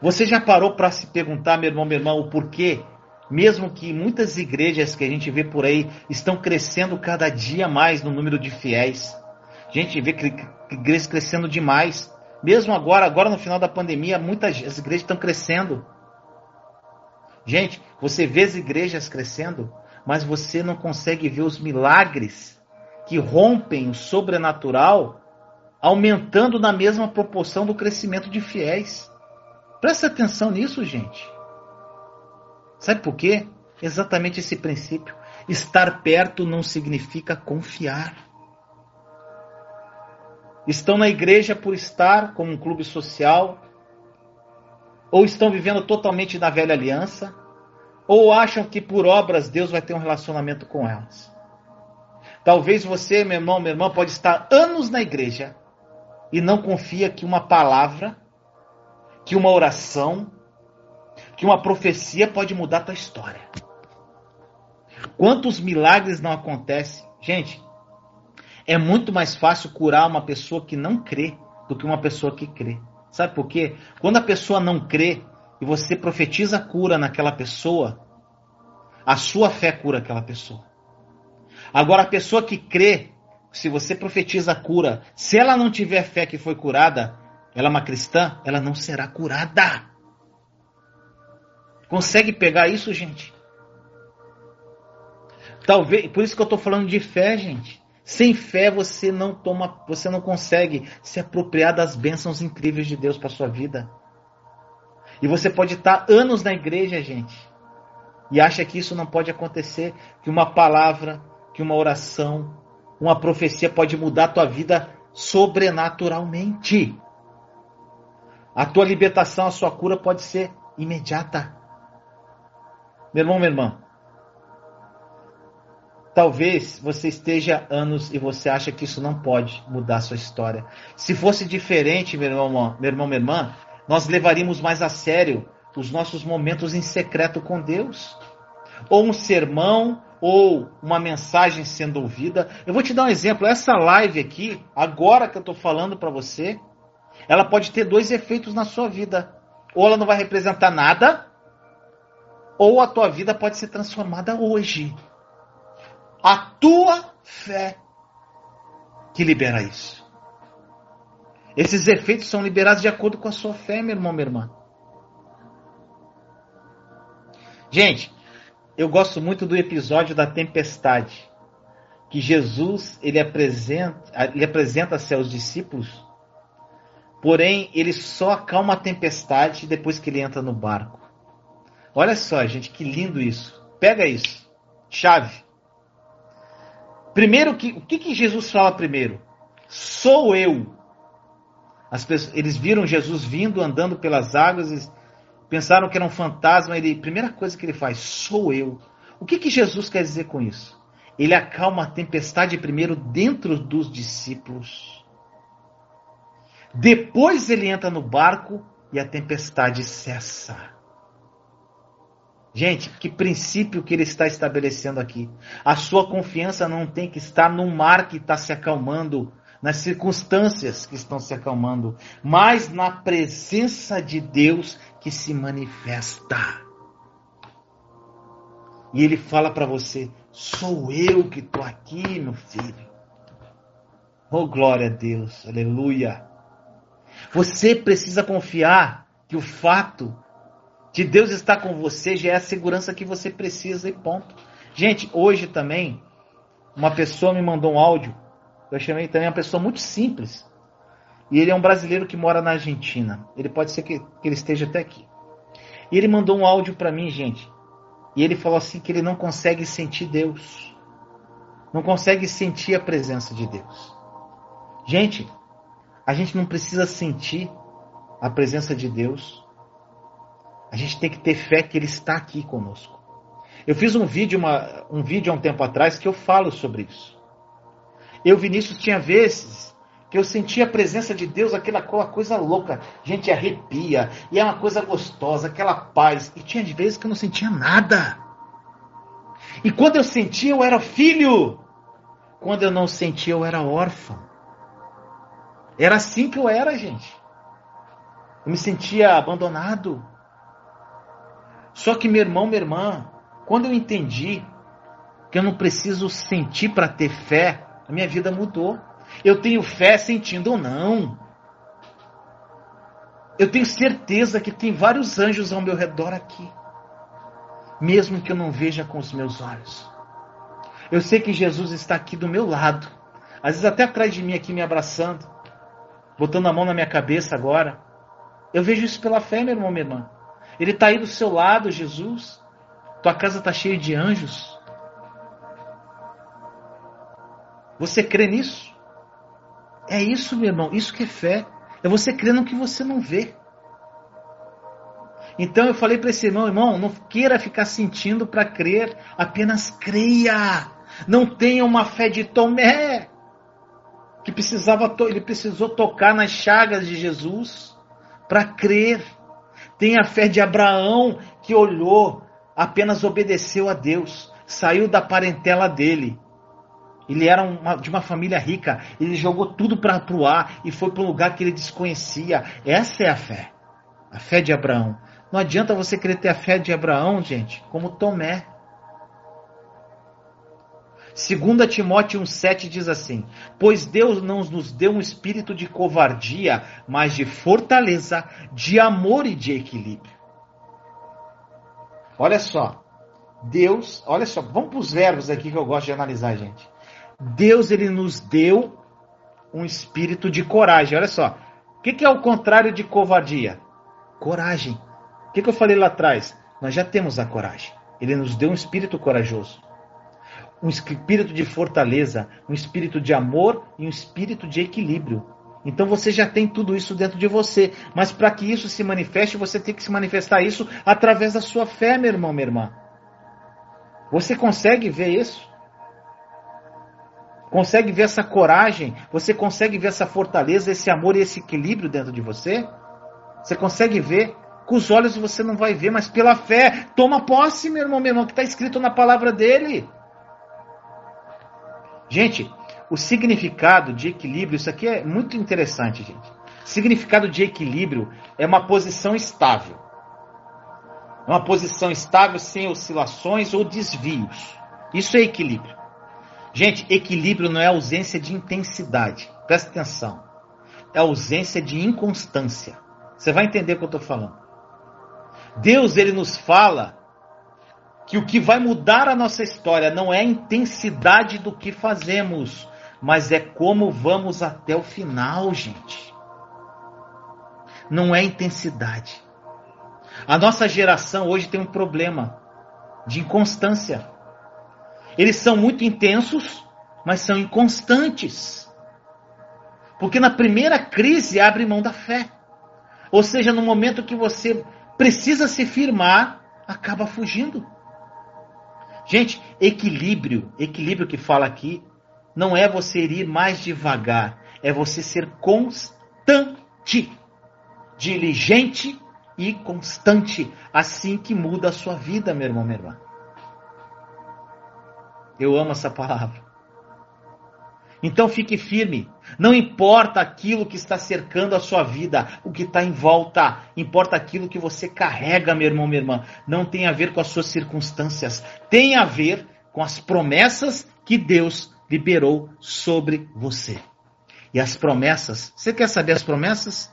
Você já parou para se perguntar, meu irmão, meu irmão, o porquê? Mesmo que muitas igrejas que a gente vê por aí estão crescendo cada dia mais no número de fiéis. A gente vê igrejas crescendo demais. Mesmo agora, agora no final da pandemia, muitas as igrejas estão crescendo. Gente, você vê as igrejas crescendo, mas você não consegue ver os milagres que rompem o sobrenatural, aumentando na mesma proporção do crescimento de fiéis. Presta atenção nisso, gente. Sabe por quê? Exatamente esse princípio. Estar perto não significa confiar estão na igreja por estar como um clube social, ou estão vivendo totalmente na velha aliança, ou acham que por obras Deus vai ter um relacionamento com elas. Talvez você, meu irmão, minha irmã, pode estar anos na igreja e não confia que uma palavra, que uma oração, que uma profecia pode mudar a tua história. Quantos milagres não acontecem? Gente, é muito mais fácil curar uma pessoa que não crê do que uma pessoa que crê. Sabe por quê? Quando a pessoa não crê e você profetiza cura naquela pessoa, a sua fé cura aquela pessoa. Agora, a pessoa que crê, se você profetiza cura, se ela não tiver fé que foi curada, ela é uma cristã, ela não será curada. Consegue pegar isso, gente? Talvez, por isso que eu estou falando de fé, gente. Sem fé você não toma, você não consegue se apropriar das bênçãos incríveis de Deus para sua vida. E você pode estar anos na igreja, gente, e acha que isso não pode acontecer, que uma palavra, que uma oração, uma profecia pode mudar a tua vida sobrenaturalmente. A tua libertação, a sua cura pode ser imediata. Meu irmão, minha irmã, Talvez você esteja anos e você acha que isso não pode mudar a sua história. Se fosse diferente, meu irmão, meu irmão, minha irmã, nós levaríamos mais a sério os nossos momentos em secreto com Deus. Ou um sermão, ou uma mensagem sendo ouvida. Eu vou te dar um exemplo. Essa live aqui, agora que eu estou falando para você, ela pode ter dois efeitos na sua vida. Ou ela não vai representar nada, ou a tua vida pode ser transformada hoje a tua fé que libera isso. Esses efeitos são liberados de acordo com a sua fé, meu irmão, minha irmã. Gente, eu gosto muito do episódio da tempestade, que Jesus ele apresenta, ele apresenta a seus discípulos, porém ele só acalma a tempestade depois que ele entra no barco. Olha só, gente, que lindo isso. Pega isso. Chave. Primeiro, que, o que, que Jesus fala primeiro? Sou eu. Pessoas, eles viram Jesus vindo, andando pelas águas, pensaram que era um fantasma. Ele, primeira coisa que ele faz, sou eu. O que, que Jesus quer dizer com isso? Ele acalma a tempestade primeiro dentro dos discípulos. Depois ele entra no barco e a tempestade cessa. Gente, que princípio que ele está estabelecendo aqui. A sua confiança não tem que estar no mar que está se acalmando, nas circunstâncias que estão se acalmando, mas na presença de Deus que se manifesta. E ele fala para você: sou eu que estou aqui, meu filho. Oh, glória a Deus, aleluia. Você precisa confiar que o fato que Deus está com você já é a segurança que você precisa e ponto. Gente, hoje também, uma pessoa me mandou um áudio. Eu chamei também uma pessoa muito simples. E ele é um brasileiro que mora na Argentina. Ele pode ser que, que ele esteja até aqui. E ele mandou um áudio para mim, gente. E ele falou assim que ele não consegue sentir Deus. Não consegue sentir a presença de Deus. Gente, a gente não precisa sentir a presença de Deus a gente tem que ter fé que Ele está aqui conosco. Eu fiz um vídeo, uma, um vídeo há um tempo atrás que eu falo sobre isso. Eu, Vinícius, tinha vezes que eu sentia a presença de Deus, aquela coisa louca. Gente, arrepia, e é uma coisa gostosa, aquela paz. E tinha vezes que eu não sentia nada. E quando eu sentia, eu era filho. Quando eu não sentia, eu era órfão. Era assim que eu era, gente. Eu me sentia abandonado. Só que, meu irmão, minha irmã, quando eu entendi que eu não preciso sentir para ter fé, a minha vida mudou. Eu tenho fé sentindo ou não. Eu tenho certeza que tem vários anjos ao meu redor aqui, mesmo que eu não veja com os meus olhos. Eu sei que Jesus está aqui do meu lado, às vezes até atrás de mim aqui me abraçando, botando a mão na minha cabeça agora. Eu vejo isso pela fé, meu irmão, minha irmã. Ele está aí do seu lado, Jesus. Tua casa está cheia de anjos. Você crê nisso? É isso, meu irmão. Isso que é fé. É você crer no que você não vê. Então eu falei para esse irmão, irmão, não queira ficar sentindo para crer, apenas creia. Não tenha uma fé de Tomé, que precisava, ele precisou tocar nas chagas de Jesus para crer. Tenha fé de Abraão, que olhou, apenas obedeceu a Deus, saiu da parentela dele. Ele era uma, de uma família rica, ele jogou tudo para o ar e foi para um lugar que ele desconhecia. Essa é a fé, a fé de Abraão. Não adianta você querer ter a fé de Abraão, gente, como Tomé. 2 Timóteo 1,7 diz assim: Pois Deus não nos deu um espírito de covardia, mas de fortaleza, de amor e de equilíbrio. Olha só, Deus, olha só, vamos para os verbos aqui que eu gosto de analisar, gente. Deus ele nos deu um espírito de coragem. Olha só, o que, que é o contrário de covardia? Coragem. O que, que eu falei lá atrás? Nós já temos a coragem. Ele nos deu um espírito corajoso um espírito de fortaleza, um espírito de amor e um espírito de equilíbrio. Então você já tem tudo isso dentro de você, mas para que isso se manifeste, você tem que se manifestar isso através da sua fé, meu irmão, minha irmã. Você consegue ver isso? Consegue ver essa coragem? Você consegue ver essa fortaleza, esse amor e esse equilíbrio dentro de você? Você consegue ver? Com os olhos você não vai ver, mas pela fé, toma posse, meu irmão, meu irmão, que está escrito na palavra dele. Gente, o significado de equilíbrio, isso aqui é muito interessante, gente. Significado de equilíbrio é uma posição estável. É uma posição estável sem oscilações ou desvios. Isso é equilíbrio. Gente, equilíbrio não é ausência de intensidade. Presta atenção. É ausência de inconstância. Você vai entender o que eu estou falando. Deus, ele nos fala que o que vai mudar a nossa história não é a intensidade do que fazemos, mas é como vamos até o final, gente. Não é intensidade. A nossa geração hoje tem um problema de inconstância. Eles são muito intensos, mas são inconstantes. Porque na primeira crise abre mão da fé. Ou seja, no momento que você precisa se firmar, acaba fugindo. Gente, equilíbrio, equilíbrio que fala aqui, não é você ir mais devagar, é você ser constante, diligente e constante, assim que muda a sua vida, meu irmão, minha irmã. Eu amo essa palavra. Então fique firme. Não importa aquilo que está cercando a sua vida, o que está em volta, importa aquilo que você carrega, meu irmão, minha irmã. Não tem a ver com as suas circunstâncias, tem a ver com as promessas que Deus liberou sobre você. E as promessas, você quer saber as promessas?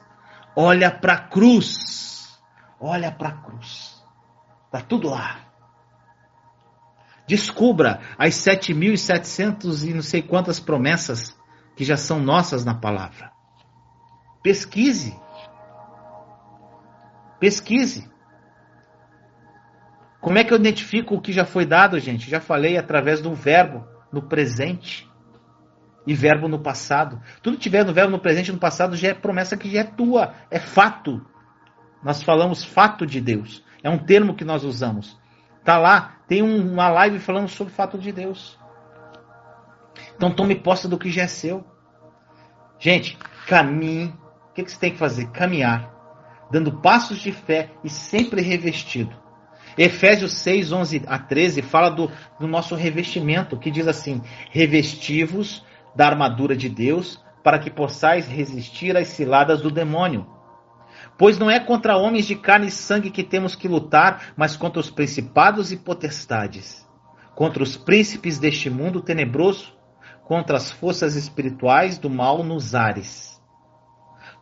Olha para a cruz. Olha para a cruz. Está tudo lá. Descubra as 7.700 e não sei quantas promessas que já são nossas na palavra. Pesquise. Pesquise. Como é que eu identifico o que já foi dado, gente? Já falei através do verbo no presente e verbo no passado. Tudo que tiver no verbo no presente e no passado já é promessa que já é tua, é fato. Nós falamos fato de Deus. É um termo que nós usamos. Tá lá, tem uma live falando sobre o fato de Deus. Então tome posse do que já é seu. Gente, caminhe. O que, você tem que fazer? Caminhar. Dando passos de fé e sempre revestido. Efésios 6, 11 a 13 fala do, do nosso revestimento, que diz assim: revestivos da armadura de Deus, para que possais resistir às ciladas do demônio. Pois não é contra homens de carne e sangue que temos que lutar, mas contra os principados e potestades, contra os príncipes deste mundo tenebroso, contra as forças espirituais do mal nos ares.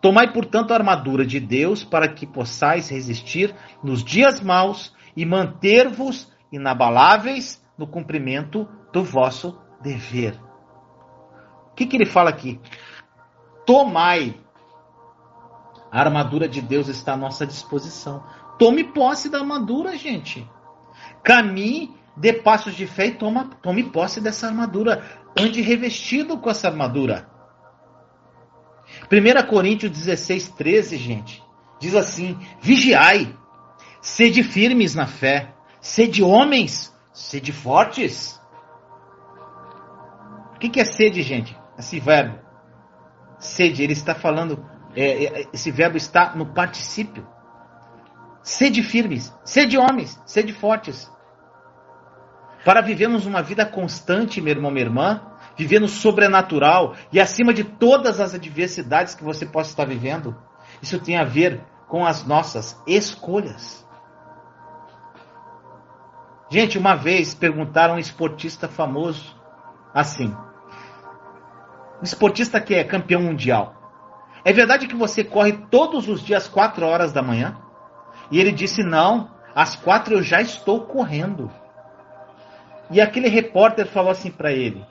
Tomai, portanto, a armadura de Deus para que possais resistir nos dias maus e manter-vos inabaláveis no cumprimento do vosso dever. O que, que ele fala aqui? Tomai a armadura de Deus está à nossa disposição. Tome posse da armadura, gente. Caminhe, dê passos de fé e toma, tome posse dessa armadura. Ande revestido com essa armadura. 1 Coríntios 16, 13, gente, diz assim: Vigiai, sede firmes na fé, sede homens, sede fortes. O que, é sede, gente? Esse verbo. Sede, ele está falando, é, é, esse verbo está no particípio. Sede firmes, sede homens, sede fortes. Para vivermos uma vida constante, meu irmão, minha irmã, vivendo sobrenatural e acima de todas as adversidades que você possa estar vivendo, isso tem a ver com as nossas escolhas. Gente, uma vez perguntaram a um esportista famoso assim: um esportista que é campeão mundial, é verdade que você corre todos os dias 4 horas da manhã? E ele disse: Não, às quatro eu já estou correndo. E aquele repórter falou assim para ele: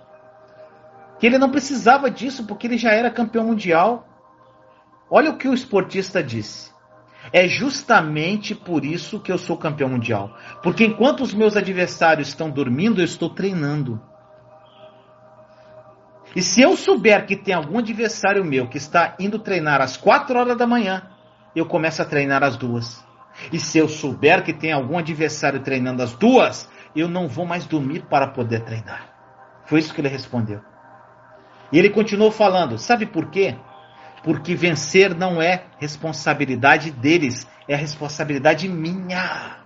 que ele não precisava disso porque ele já era campeão mundial. Olha o que o esportista disse. É justamente por isso que eu sou campeão mundial. Porque enquanto os meus adversários estão dormindo, eu estou treinando. E se eu souber que tem algum adversário meu que está indo treinar às 4 horas da manhã, eu começo a treinar às duas. E se eu souber que tem algum adversário treinando às duas, eu não vou mais dormir para poder treinar. Foi isso que ele respondeu. E ele continuou falando: sabe por quê? Porque vencer não é responsabilidade deles, é responsabilidade minha.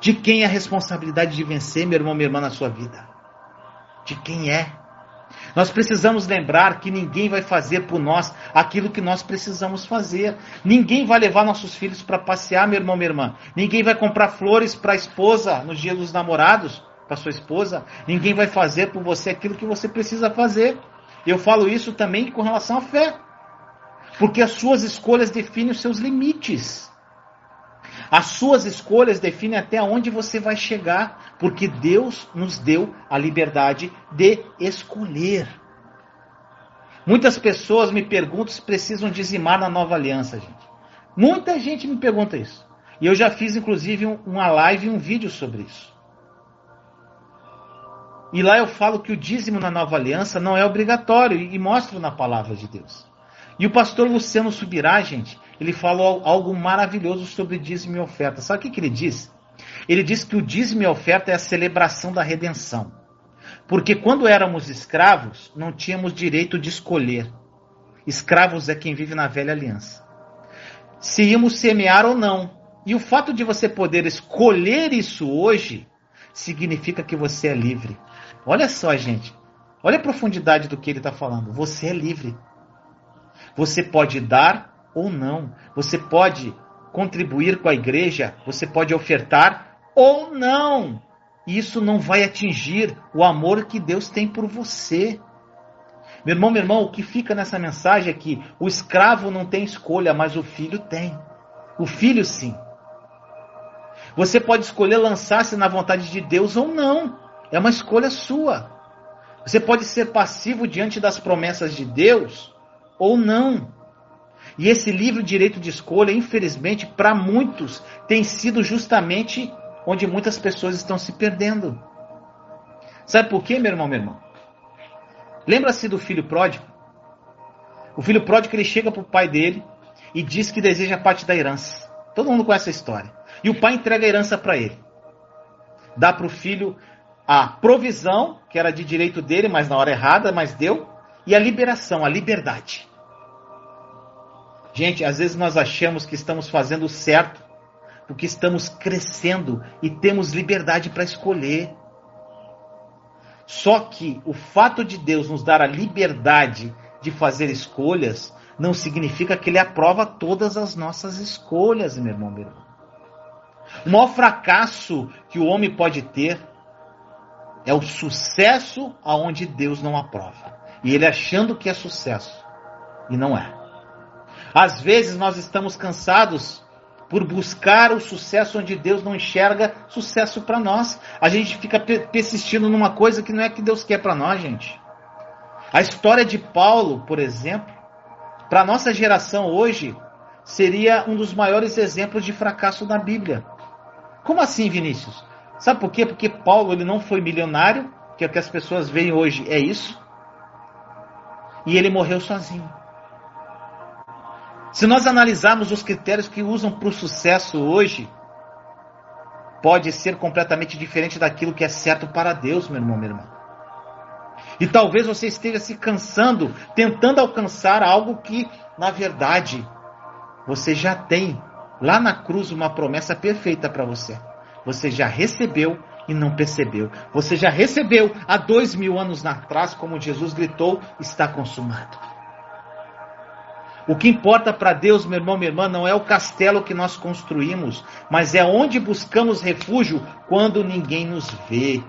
De quem é a responsabilidade de vencer, meu irmão, minha irmã, na sua vida? De quem é? Nós precisamos lembrar que ninguém vai fazer por nós aquilo que nós precisamos fazer. Ninguém vai levar nossos filhos para passear, meu irmão, minha irmã. Ninguém vai comprar flores para a esposa no dia dos namorados, para sua esposa. Ninguém vai fazer por você aquilo que você precisa fazer. Eu falo isso também com relação à fé. Porque as suas escolhas definem os seus limites. As suas escolhas definem até onde você vai chegar, porque Deus nos deu a liberdade de escolher. Muitas pessoas me perguntam se precisam dizimar na nova aliança, gente. Muita gente me pergunta isso. E eu já fiz, inclusive, uma live e um vídeo sobre isso. E lá eu falo que o dízimo na nova aliança não é obrigatório e mostro na palavra de Deus. E o pastor Luciano Subirá, gente, ele falou algo maravilhoso sobre dízimo e oferta. Sabe o que, que ele diz? Ele diz que o dízimo e oferta é a celebração da redenção. Porque quando éramos escravos, não tínhamos direito de escolher. Escravos é quem vive na velha aliança. Se íamos semear ou não. E o fato de você poder escolher isso hoje significa que você é livre. Olha só, gente. Olha a profundidade do que ele está falando. Você é livre. Você pode dar ou não. Você pode contribuir com a igreja. Você pode ofertar ou não. Isso não vai atingir o amor que Deus tem por você. Meu irmão, meu irmão, o que fica nessa mensagem é que o escravo não tem escolha, mas o filho tem. O filho sim. Você pode escolher lançar-se na vontade de Deus ou não. É uma escolha sua. Você pode ser passivo diante das promessas de Deus ou não. E esse livre direito de escolha, infelizmente, para muitos, tem sido justamente onde muitas pessoas estão se perdendo. Sabe por quê, meu irmão, meu irmão? Lembra-se do filho pródigo? O filho pródigo ele chega para o pai dele e diz que deseja parte da herança. Todo mundo conhece a história. E o pai entrega a herança para ele. Dá para o filho a provisão, que era de direito dele, mas na hora errada, mas deu, e a liberação, a liberdade. Gente, às vezes nós achamos que estamos fazendo certo, porque estamos crescendo e temos liberdade para escolher. Só que o fato de Deus nos dar a liberdade de fazer escolhas não significa que Ele aprova todas as nossas escolhas, meu irmão, meu irmão. O maior fracasso que o homem pode ter é o sucesso aonde Deus não aprova. E ele achando que é sucesso. E não é. Às vezes nós estamos cansados por buscar o sucesso onde Deus não enxerga sucesso para nós. A gente fica persistindo numa coisa que não é que Deus quer para nós, gente. A história de Paulo, por exemplo, para nossa geração hoje, seria um dos maiores exemplos de fracasso da Bíblia. Como assim, Vinícius? Sabe por quê? Porque Paulo ele não foi milionário, que é o que as pessoas veem hoje é isso. E ele morreu sozinho. Se nós analisarmos os critérios que usam para o sucesso hoje, pode ser completamente diferente daquilo que é certo para Deus, meu irmão, minha irmã. E talvez você esteja se cansando, tentando alcançar algo que, na verdade, você já tem lá na cruz uma promessa perfeita para você. Você já recebeu e não percebeu. Você já recebeu há dois mil anos atrás, como Jesus gritou: está consumado. O que importa para Deus, meu irmão, minha irmã, não é o castelo que nós construímos, mas é onde buscamos refúgio quando ninguém nos vê.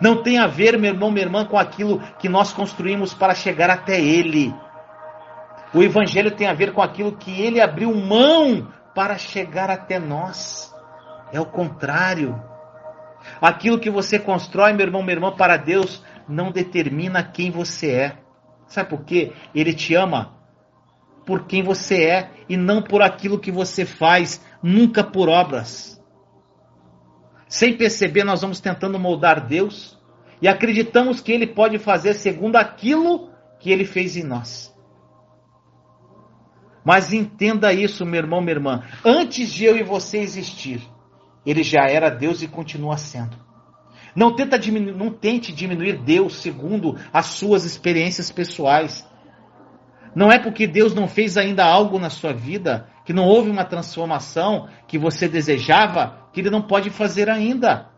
Não tem a ver, meu irmão, minha irmã, com aquilo que nós construímos para chegar até Ele. O Evangelho tem a ver com aquilo que Ele abriu mão para chegar até nós. É o contrário. Aquilo que você constrói, meu irmão, minha irmã, para Deus, não determina quem você é. Sabe por quê? Ele te ama por quem você é e não por aquilo que você faz, nunca por obras. Sem perceber, nós vamos tentando moldar Deus e acreditamos que Ele pode fazer segundo aquilo que Ele fez em nós. Mas entenda isso, meu irmão, minha irmã. Antes de eu e você existir, Ele já era Deus e continua sendo. Não, diminuir, não tente diminuir Deus segundo as suas experiências pessoais. Não é porque Deus não fez ainda algo na sua vida, que não houve uma transformação que você desejava, que Ele não pode fazer ainda.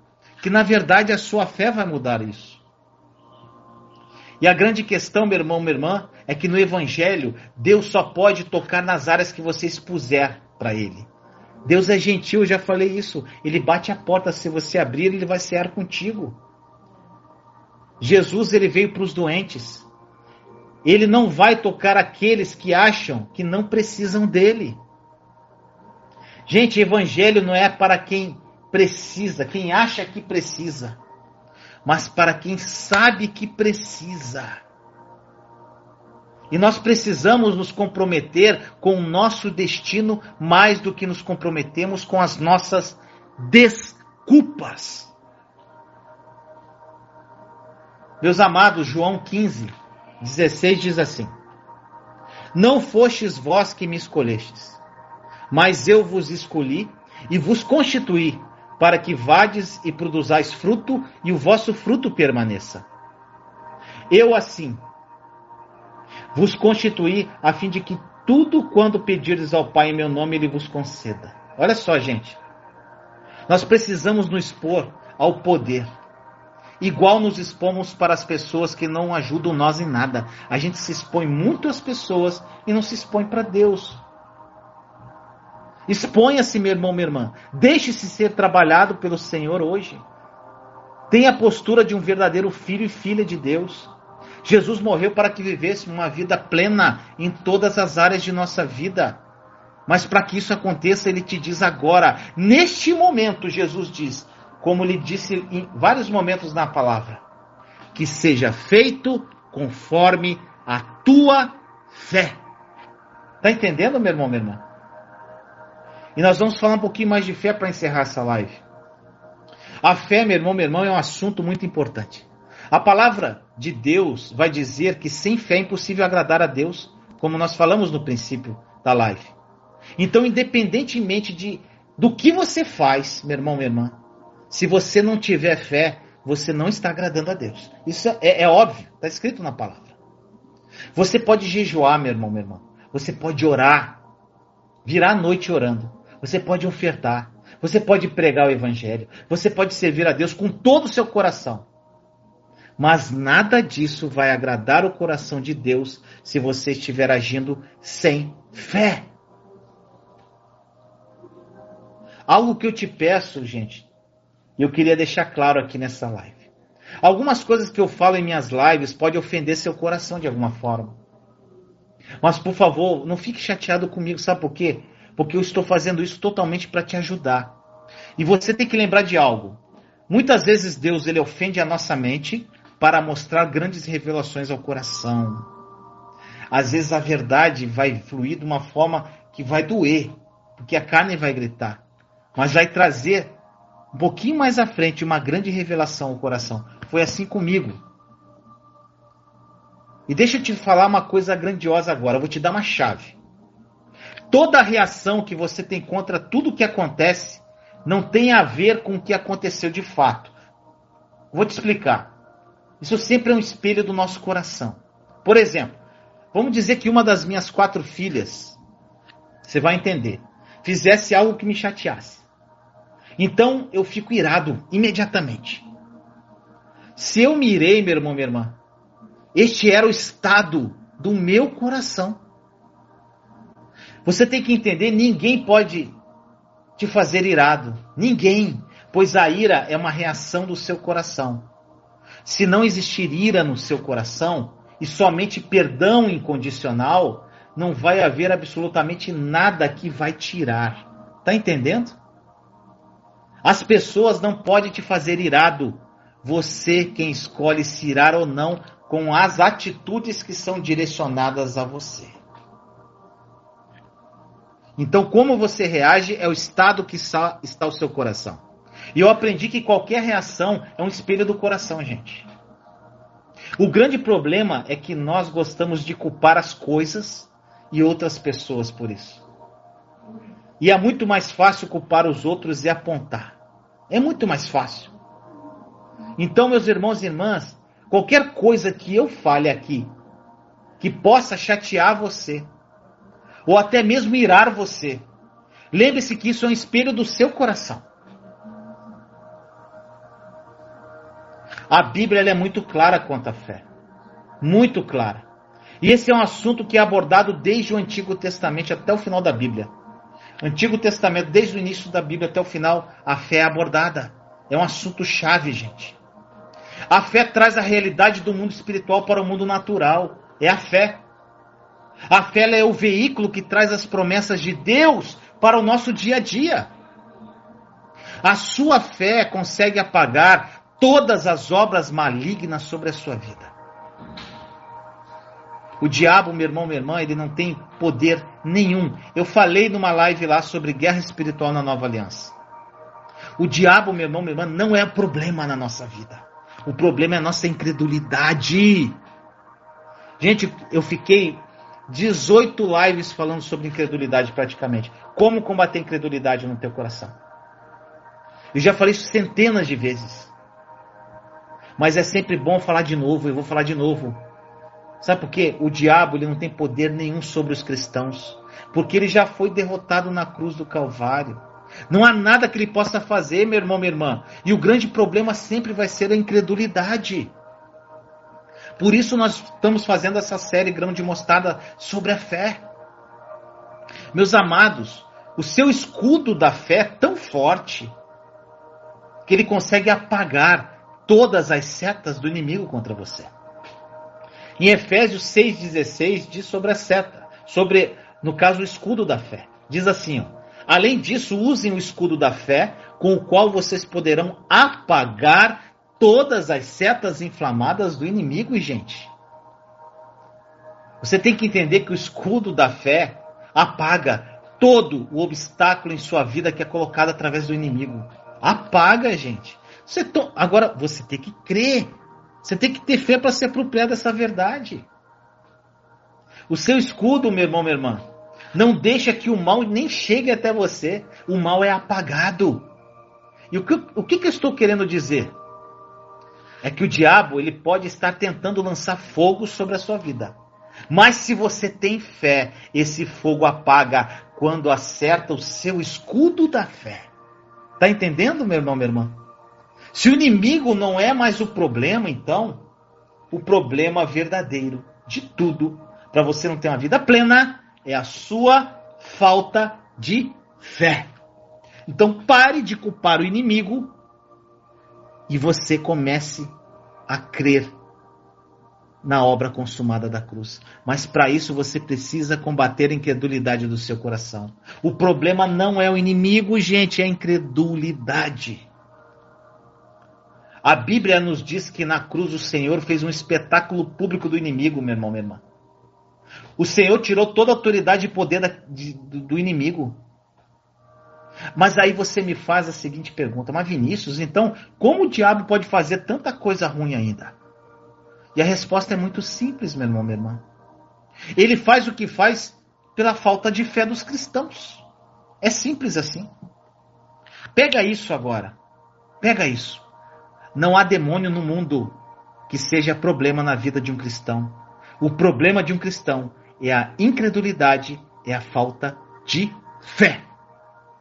Que na verdade a sua fé vai mudar isso. E a grande questão, meu irmão, minha irmã, é que no Evangelho, Deus só pode tocar nas áreas que você expuser para Ele. Deus é gentil, eu já falei isso. Ele bate a porta, se você abrir, Ele vai cear contigo. Jesus, ele veio para os doentes. Ele não vai tocar aqueles que acham que não precisam dele. Gente, evangelho não é para quem precisa, quem acha que precisa, mas para quem sabe que precisa. E nós precisamos nos comprometer com o nosso destino mais do que nos comprometemos com as nossas desculpas. Meus amados, João 15, 16 diz assim: Não fostes vós que me escolhestes, mas eu vos escolhi e vos constituí para que vades e produzais fruto e o vosso fruto permaneça. Eu assim vos constituí a fim de que tudo quando pedirdes ao Pai em meu nome ele vos conceda. Olha só, gente. Nós precisamos nos expor ao poder igual nos expomos para as pessoas que não ajudam nós em nada. A gente se expõe muito às pessoas e não se expõe para Deus. Exponha-se, meu irmão, minha irmã. Deixe-se ser trabalhado pelo Senhor hoje. Tenha a postura de um verdadeiro filho e filha de Deus. Jesus morreu para que vivêssemos uma vida plena em todas as áreas de nossa vida. Mas para que isso aconteça, ele te diz agora, neste momento, Jesus diz: como lhe disse em vários momentos na palavra, que seja feito conforme a tua fé. Tá entendendo, meu irmão, minha irmã? E nós vamos falar um pouquinho mais de fé para encerrar essa live. A fé, meu irmão, meu irmão, é um assunto muito importante. A palavra de Deus vai dizer que sem fé é impossível agradar a Deus, como nós falamos no princípio da live. Então, independentemente de do que você faz, meu irmão, minha irmã, se você não tiver fé, você não está agradando a Deus. Isso é, é óbvio, está escrito na palavra. Você pode jejuar, meu irmão, minha irmã. Você pode orar, virar a noite orando. Você pode ofertar. Você pode pregar o evangelho. Você pode servir a Deus com todo o seu coração. Mas nada disso vai agradar o coração de Deus se você estiver agindo sem fé. Algo que eu te peço, gente, e eu queria deixar claro aqui nessa live. Algumas coisas que eu falo em minhas lives podem ofender seu coração de alguma forma. Mas por favor, não fique chateado comigo, sabe por quê? Porque eu estou fazendo isso totalmente para te ajudar. E você tem que lembrar de algo. Muitas vezes Deus ele ofende a nossa mente para mostrar grandes revelações ao coração. Às vezes a verdade vai fluir de uma forma que vai doer, porque a carne vai gritar, mas vai trazer um pouquinho mais à frente, uma grande revelação ao coração. Foi assim comigo. E deixa eu te falar uma coisa grandiosa agora. Eu vou te dar uma chave. Toda reação que você tem contra tudo que acontece não tem a ver com o que aconteceu de fato. Vou te explicar. Isso sempre é um espelho do nosso coração. Por exemplo, vamos dizer que uma das minhas quatro filhas, você vai entender, fizesse algo que me chateasse. Então eu fico irado imediatamente. Se eu me irei, meu irmão, minha irmã, este era o estado do meu coração. Você tem que entender, ninguém pode te fazer irado. Ninguém. Pois a ira é uma reação do seu coração. Se não existir ira no seu coração e somente perdão incondicional, não vai haver absolutamente nada que vai tirar. Tá entendendo? As pessoas não podem te fazer irado. Você quem escolhe se irar ou não com as atitudes que são direcionadas a você. Então, como você reage é o estado que está, o seu coração. E eu aprendi que qualquer reação é um espelho do coração, gente. O grande problema é que nós gostamos de culpar as coisas e outras pessoas por isso. E é muito mais fácil culpar os outros e apontar. É muito mais fácil. Então, meus irmãos e irmãs, qualquer coisa que eu fale aqui que possa chatear você, ou até mesmo irar você, lembre-se que isso é um espelho do seu coração. A Bíblia é muito clara quanto à fé. Muito clara. E esse é um assunto que é abordado desde o Antigo Testamento até o final da Bíblia. Antigo Testamento, desde o início da Bíblia até o final, a fé é abordada. É um assunto chave, gente. A fé traz a realidade do mundo espiritual para o mundo natural. É a fé. A fé é o veículo que traz as promessas de Deus para o nosso dia a dia. A sua fé consegue apagar todas as obras malignas sobre a sua vida. O diabo, meu irmão, minha irmã, ele não tem poder nenhum. Eu falei numa live lá sobre guerra espiritual na nova aliança. O diabo, meu irmão, minha irmã, não é problema na nossa vida. O problema é a nossa incredulidade. Gente, eu fiquei 18 lives falando sobre incredulidade praticamente. Como combater incredulidade no teu coração. Eu já falei isso centenas de vezes. Mas é sempre bom falar de novo, eu vou falar de novo. Sabe por quê? O diabo ele não tem poder nenhum sobre os cristãos, porque ele já foi derrotado na cruz do Calvário. Não há nada que ele possa fazer, meu irmão, minha irmã. E o grande problema sempre vai ser a incredulidade. Por isso nós estamos fazendo essa série grão de mostarda sobre a fé. Meus amados, o seu escudo da fé é tão forte que ele consegue apagar todas as setas do inimigo contra você. Em Efésios 6,16 diz sobre a seta, sobre, no caso, o escudo da fé. Diz assim: ó, além disso, usem o escudo da fé, com o qual vocês poderão apagar todas as setas inflamadas do inimigo, gente. Você tem que entender que o escudo da fé apaga todo o obstáculo em sua vida que é colocado através do inimigo. Apaga, gente. Você to... Agora, você tem que crer. Você tem que ter fé para se apropriar dessa verdade. O seu escudo, meu irmão, minha irmã, não deixa que o mal nem chegue até você. O mal é apagado. E o que, o que, que eu estou querendo dizer? É que o diabo ele pode estar tentando lançar fogo sobre a sua vida. Mas se você tem fé, esse fogo apaga quando acerta o seu escudo da fé. Tá entendendo, meu irmão, minha irmã? Se o inimigo não é mais o problema, então, o problema verdadeiro de tudo para você não ter uma vida plena é a sua falta de fé. Então pare de culpar o inimigo e você comece a crer na obra consumada da cruz. Mas para isso você precisa combater a incredulidade do seu coração. O problema não é o inimigo, gente, é a incredulidade. A Bíblia nos diz que na cruz o Senhor fez um espetáculo público do inimigo, meu irmão, minha irmã. O Senhor tirou toda a autoridade e poder da, de, do inimigo. Mas aí você me faz a seguinte pergunta: Mas Vinícius, então como o diabo pode fazer tanta coisa ruim ainda? E a resposta é muito simples, meu irmão, minha irmã. Ele faz o que faz pela falta de fé dos cristãos. É simples assim. Pega isso agora. Pega isso. Não há demônio no mundo que seja problema na vida de um cristão. O problema de um cristão é a incredulidade, é a falta de fé.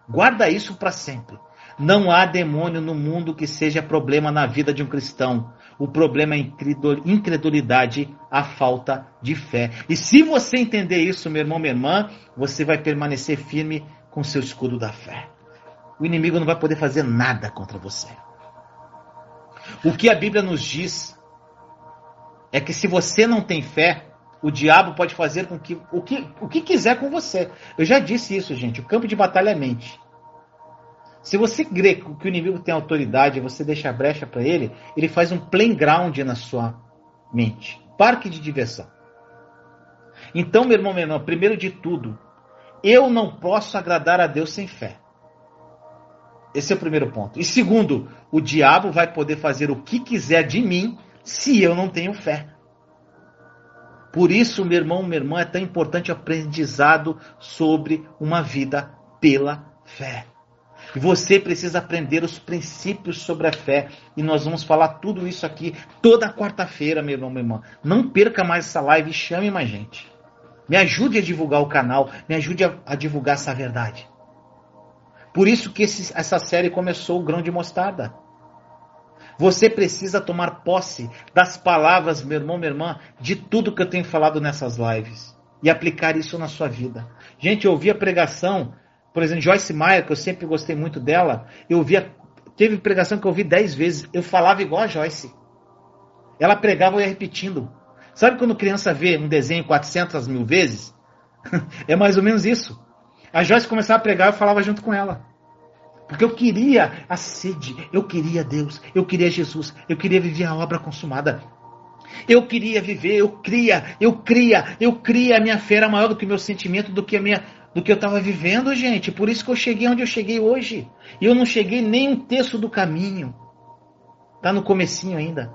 Guarda isso para sempre. Não há demônio no mundo que seja problema na vida de um cristão. O problema é a incredulidade, a falta de fé. E se você entender isso, meu irmão, minha irmã, você vai permanecer firme com seu escudo da fé. O inimigo não vai poder fazer nada contra você. O que a Bíblia nos diz é que se você não tem fé, o diabo pode fazer com que o, que o que quiser com você. Eu já disse isso, gente. O campo de batalha é mente. Se você crê que o inimigo tem autoridade você deixa a brecha para ele, ele faz um playground na sua mente. Parque de diversão. Então, meu irmão, irmão, primeiro de tudo, eu não posso agradar a Deus sem fé. Esse é o primeiro ponto. E segundo, o diabo vai poder fazer o que quiser de mim se eu não tenho fé. Por isso, meu irmão, minha irmã, é tão importante o aprendizado sobre uma vida pela fé. E você precisa aprender os princípios sobre a fé. E nós vamos falar tudo isso aqui toda quarta-feira, meu irmão, minha irmã. Não perca mais essa live e chame mais gente. Me ajude a divulgar o canal, me ajude a, a divulgar essa verdade. Por isso que esse, essa série começou o grão de mostarda. Você precisa tomar posse das palavras, meu irmão, minha irmã, de tudo que eu tenho falado nessas lives e aplicar isso na sua vida. Gente, eu ouvi a pregação por exemplo, Joyce Meyer, que eu sempre gostei muito dela, eu via, teve pregação que eu ouvi dez vezes, eu falava igual a Joyce. Ela pregava e ia repetindo. Sabe quando criança vê um desenho 400 mil vezes? *laughs* é mais ou menos isso. A Joyce começava a pregar, eu falava junto com ela. Porque eu queria a sede, eu queria Deus, eu queria Jesus, eu queria viver a obra consumada. Eu queria viver, eu cria, eu cria, eu cria. A minha fé era maior do que o meu sentimento, do que a minha, do que eu estava vivendo, gente. Por isso que eu cheguei onde eu cheguei hoje. E eu não cheguei nem um terço do caminho. Tá no comecinho ainda.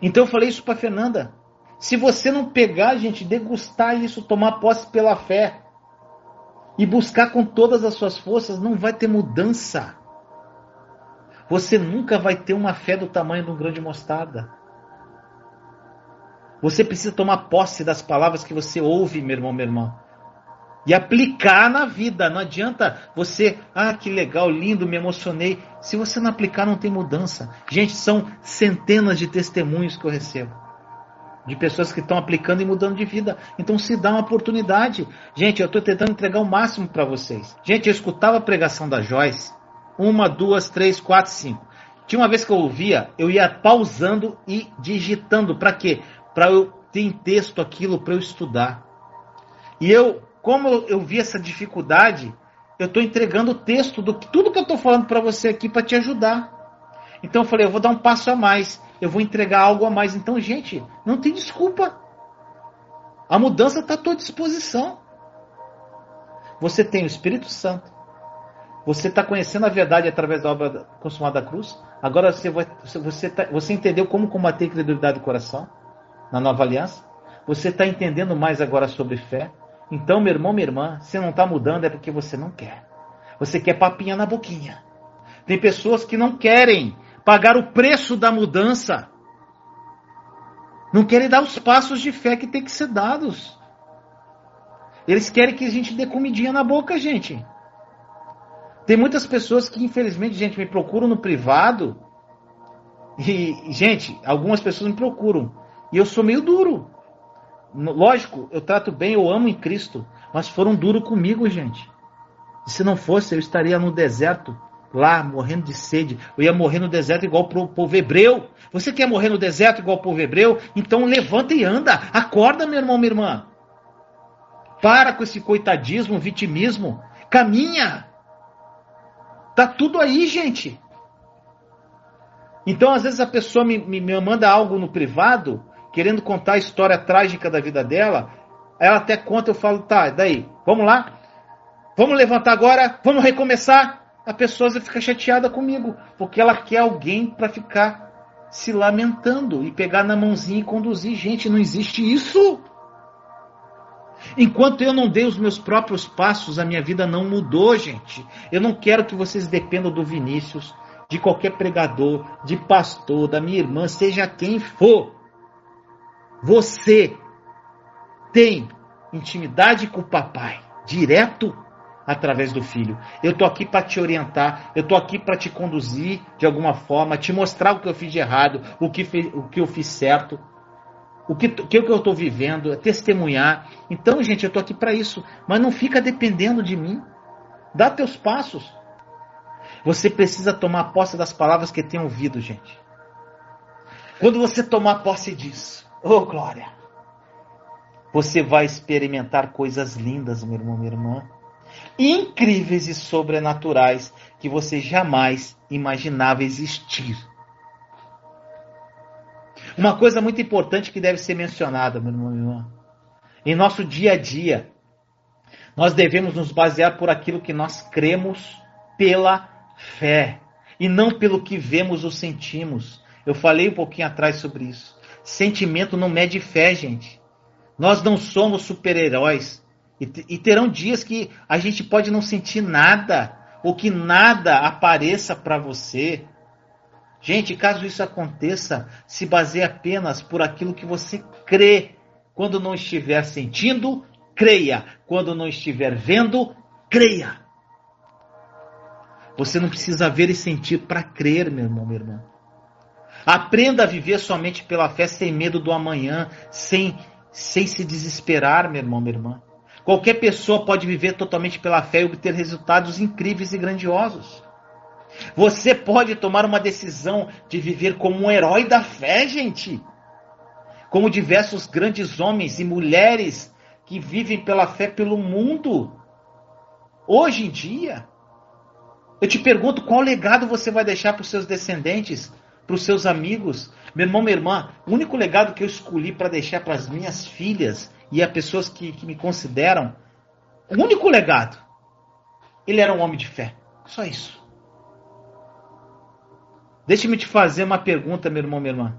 Então eu falei isso para Fernanda. Se você não pegar, gente, degustar isso, tomar posse pela fé e buscar com todas as suas forças, não vai ter mudança. Você nunca vai ter uma fé do tamanho de um grande mostarda. Você precisa tomar posse das palavras que você ouve, meu irmão, minha irmã e aplicar na vida. Não adianta você, ah, que legal, lindo, me emocionei. Se você não aplicar, não tem mudança. Gente, são centenas de testemunhos que eu recebo. De pessoas que estão aplicando e mudando de vida. Então se dá uma oportunidade. Gente, eu estou tentando entregar o máximo para vocês. Gente, eu escutava a pregação da Joyce. Uma, duas, três, quatro, cinco. Tinha uma vez que eu ouvia, eu ia pausando e digitando. Para quê? Para eu ter em texto aquilo para eu estudar. E eu como eu vi essa dificuldade, eu estou entregando o texto do tudo que eu estou falando para você aqui para te ajudar. Então eu falei, eu vou dar um passo a mais, eu vou entregar algo a mais. Então, gente, não tem desculpa. A mudança está à tua disposição. Você tem o Espírito Santo. Você está conhecendo a verdade através da obra consumada da cruz. Agora você, vai, você, tá, você entendeu como combater a incredulidade do coração na nova aliança. Você está entendendo mais agora sobre fé. Então, meu irmão, minha irmã, se não está mudando é porque você não quer. Você quer papinha na boquinha. Tem pessoas que não querem pagar o preço da mudança. Não querem dar os passos de fé que tem que ser dados. Eles querem que a gente dê comidinha na boca, gente. Tem muitas pessoas que, infelizmente, gente, me procuram no privado. E, gente, algumas pessoas me procuram. E eu sou meio duro. Lógico, eu trato bem, eu amo em Cristo, mas foram duros comigo, gente. E se não fosse, eu estaria no deserto, lá, morrendo de sede. Eu ia morrer no deserto igual o povo hebreu. Você quer morrer no deserto igual o povo hebreu? Então levanta e anda. Acorda, meu irmão, minha irmã. Para com esse coitadismo, vitimismo. Caminha. Tá tudo aí, gente. Então, às vezes, a pessoa me, me, me manda algo no privado querendo contar a história trágica da vida dela, ela até conta, eu falo, tá, daí, vamos lá? Vamos levantar agora? Vamos recomeçar? A pessoa fica chateada comigo, porque ela quer alguém para ficar se lamentando e pegar na mãozinha e conduzir. Gente, não existe isso. Enquanto eu não dei os meus próprios passos, a minha vida não mudou, gente. Eu não quero que vocês dependam do Vinícius. de qualquer pregador, de pastor, da minha irmã, seja quem for. Você tem intimidade com o papai, direto através do filho. Eu tô aqui para te orientar, eu tô aqui para te conduzir de alguma forma, te mostrar o que eu fiz de errado, o que, o que eu fiz certo, o que, que eu estou vivendo, é testemunhar. Então, gente, eu tô aqui para isso, mas não fica dependendo de mim. Dá teus passos. Você precisa tomar posse das palavras que tem ouvido, gente. Quando você tomar posse disso, oh glória, você vai experimentar coisas lindas, meu irmão, minha irmã, incríveis e sobrenaturais que você jamais imaginava existir. Uma coisa muito importante que deve ser mencionada, meu irmão, minha irmã. Em nosso dia a dia, nós devemos nos basear por aquilo que nós cremos pela fé e não pelo que vemos ou sentimos. Eu falei um pouquinho atrás sobre isso. Sentimento não mede fé, gente. Nós não somos super-heróis. E, terão dias que a gente pode não sentir nada, ou que nada apareça para você. Gente, caso isso aconteça, se baseie apenas por aquilo que você crê. Quando não estiver sentindo, creia. Quando não estiver vendo, creia. Você não precisa ver e sentir para crer, meu irmão, minha irmã. Aprenda a viver somente pela fé, sem medo do amanhã, sem, sem se desesperar, meu irmão, minha irmã. Qualquer pessoa pode viver totalmente pela fé e obter resultados incríveis e grandiosos. Você pode tomar uma decisão de viver como um herói da fé, gente. Como diversos grandes homens e mulheres que vivem pela fé pelo mundo. Hoje em dia, eu te pergunto qual legado você vai deixar para os seus descendentes, para os seus amigos. Meu irmão, minha irmã, o único legado que eu escolhi para deixar para as minhas filhas e a pessoas que, que me consideram, o único legado, ele era um homem de fé. Só isso. Deixe-me te fazer uma pergunta, meu irmão, minha irmã.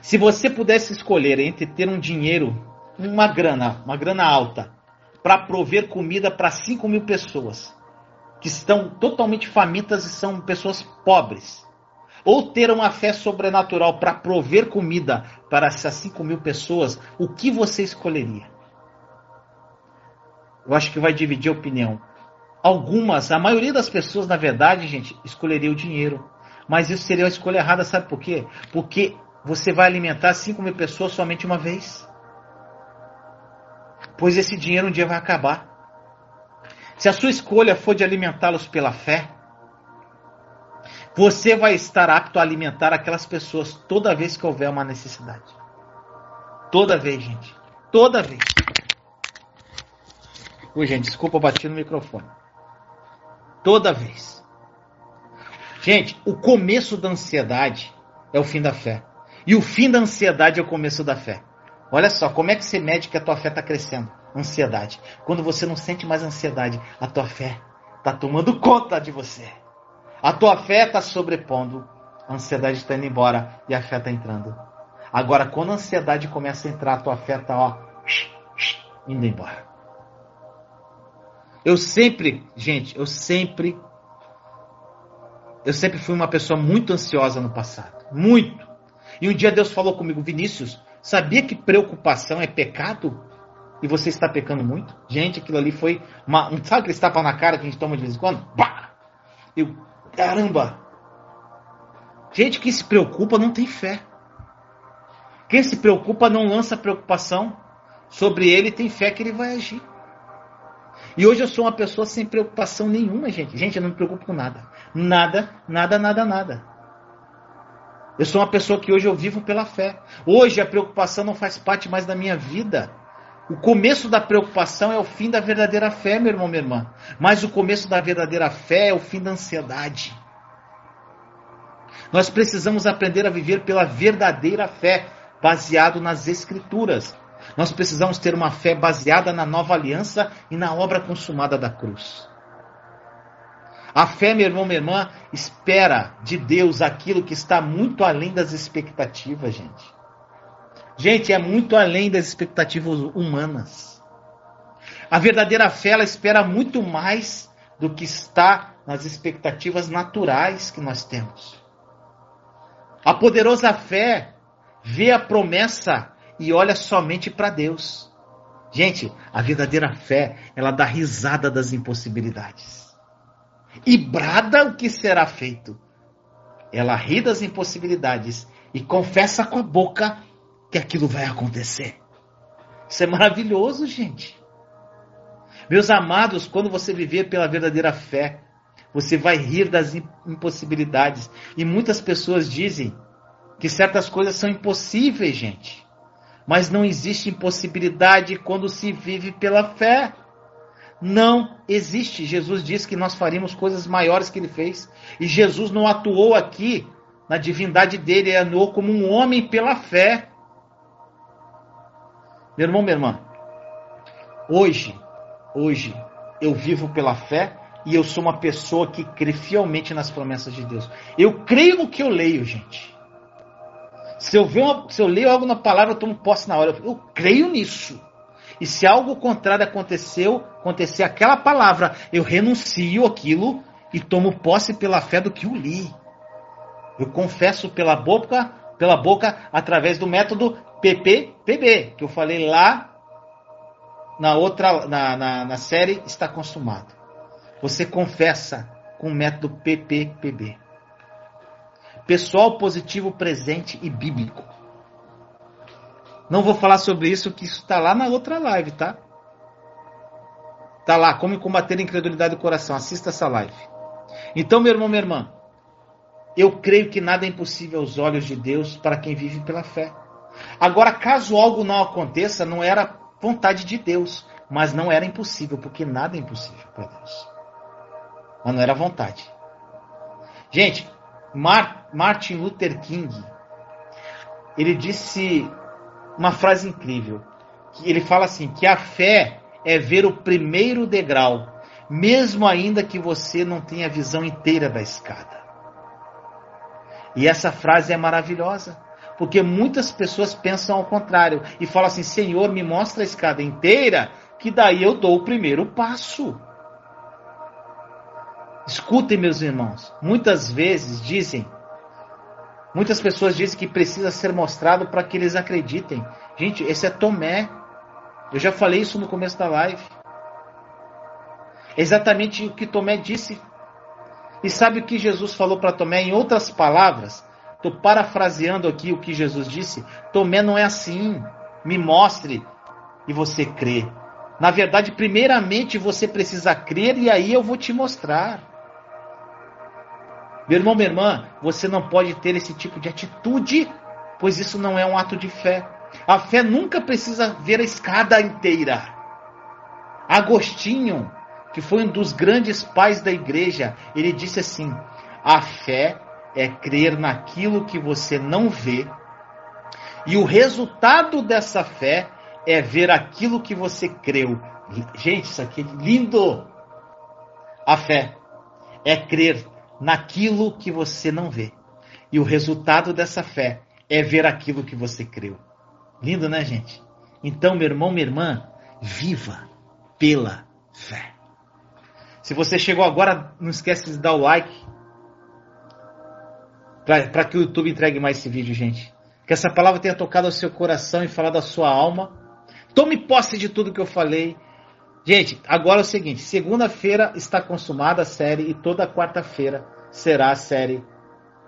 Se você pudesse escolher entre ter um dinheiro, uma grana, uma grana alta, para prover comida para 5 mil pessoas, que estão totalmente famintas e são pessoas pobres. Ou ter uma fé sobrenatural para prover comida para essas 5 mil pessoas, o que você escolheria? Eu acho que vai dividir a opinião. Algumas, a maioria das pessoas, na verdade, gente, escolheria o dinheiro. Mas isso seria uma escolha errada, sabe por quê? Porque você vai alimentar 5 mil pessoas somente uma vez. Pois esse dinheiro um dia vai acabar. Se a sua escolha for de alimentá-los pela fé, você vai estar apto a alimentar aquelas pessoas toda vez que houver uma necessidade. Toda vez, gente. Toda vez. Ui, gente, desculpa, bati no microfone. Toda vez. Gente, o começo da ansiedade é o fim da fé. E o fim da ansiedade é o começo da fé. Olha só, como é que você mede que a tua fé está crescendo? Ansiedade. Quando você não sente mais ansiedade, a tua fé está tomando conta de você. A tua fé está sobrepondo, a ansiedade está indo embora e a fé está entrando. Agora, quando a ansiedade começa a entrar, a tua fé está ó, indo embora. Eu sempre, gente, eu sempre, eu sempre fui uma pessoa muito ansiosa no passado, muito. E um dia Deus falou comigo, Vinícius, Sabia que preocupação é pecado? E você está pecando muito? Gente, aquilo ali foi uma. Sabe aquele tapa na cara que a gente toma de vez em quando? Bah! Eu, caramba! Gente que se preocupa não tem fé. Quem se preocupa não lança preocupação sobre ele tem fé que ele vai agir. E hoje eu sou uma pessoa sem preocupação nenhuma, gente. Gente, eu não me preocupo com nada. Nada, nada, nada, nada. Eu sou uma pessoa que hoje eu vivo pela fé. Hoje a preocupação não faz parte mais da minha vida. O começo da preocupação é o fim da verdadeira fé, meu irmão, minha irmã. Mas o começo da verdadeira fé é o fim da ansiedade. Nós precisamos aprender a viver pela verdadeira fé, baseado nas Escrituras. Nós precisamos ter uma fé baseada na nova aliança e na obra consumada da cruz. A fé, meu irmão, minha irmã, espera de Deus aquilo que está muito além das expectativas, gente. Gente, é muito além das expectativas humanas. A verdadeira fé, ela espera muito mais do que está nas expectativas naturais que nós temos. A poderosa fé vê a promessa e olha somente para Deus. Gente, a verdadeira fé, ela dá risada das impossibilidades. E brada o que será feito. Ela ri das impossibilidades e confessa com a boca que aquilo vai acontecer. Isso é maravilhoso, gente. Meus amados, quando você viver pela verdadeira fé, você vai rir das impossibilidades. E muitas pessoas dizem que certas coisas são impossíveis, gente. Mas não existe impossibilidade quando se vive pela fé. Não existe. Jesus disse que nós faríamos coisas maiores que ele fez. E Jesus não atuou aqui na divindade dele, ele atuou como um homem pela fé. Meu irmão, minha irmã, hoje, hoje, eu vivo pela fé e eu sou uma pessoa que crê fielmente nas promessas de Deus. Eu creio no que eu leio, gente. Se eu, uma, se eu leio algo na palavra, eu tomo posse na hora. Eu, eu creio nisso. E se algo contrário aconteceu, acontecer aquela palavra, eu renuncio aquilo e tomo posse pela fé do que eu li. Eu confesso pela boca, pela boca através do método PPPB, que eu falei lá na outra na, na, na série está consumado. Você confessa com o método PPPB pessoal positivo presente e bíblico. Não vou falar sobre isso, que isso está lá na outra live, tá? Tá lá, como combater a incredulidade do coração. Assista essa live. Então, meu irmão, minha irmã, eu creio que nada é impossível aos olhos de Deus para quem vive pela fé. Agora, caso algo não aconteça, não era vontade de Deus, mas não era impossível, porque nada é impossível para Deus. Mas não era vontade. Gente, Martin Luther King, ele disse uma frase incrível. Ele fala assim: que a fé é ver o primeiro degrau, mesmo ainda que você não tenha a visão inteira da escada. E essa frase é maravilhosa, porque muitas pessoas pensam ao contrário e falam assim: Senhor, me mostra a escada inteira, que daí eu dou o primeiro passo. Escutem, meus irmãos. Muitas vezes dizem, muitas pessoas dizem que precisa ser mostrado para que eles acreditem. Gente, esse é Tomé. Eu já falei isso no começo da live. É exatamente o que Tomé disse. E sabe o que Jesus falou para Tomé? Em outras palavras, estou parafraseando aqui o que Jesus disse. Tomé não é assim. Me mostre e você crê. Na verdade, primeiramente você precisa crer e aí eu vou te mostrar. Meu irmão, minha irmã, você não pode ter esse tipo de atitude, pois isso não é um ato de fé. A fé nunca precisa ver a escada inteira. Agostinho, que foi um dos grandes pais da igreja, ele disse assim: a fé é crer naquilo que você não vê, e o resultado dessa fé é ver aquilo que você creu. Gente, isso aqui é lindo! A fé é crer naquilo que você não vê. E o resultado dessa fé é ver aquilo que você creu. Lindo, né, gente? Então, meu irmão, minha irmã, viva pela fé. Se você chegou agora, não esquece de dar o like para que o YouTube entregue mais esse vídeo, gente. Que essa palavra tenha tocado ao seu coração e falado à sua alma. Tome posse de tudo que eu falei Gente, agora é o seguinte: segunda-feira está consumada a série e toda quarta-feira será a série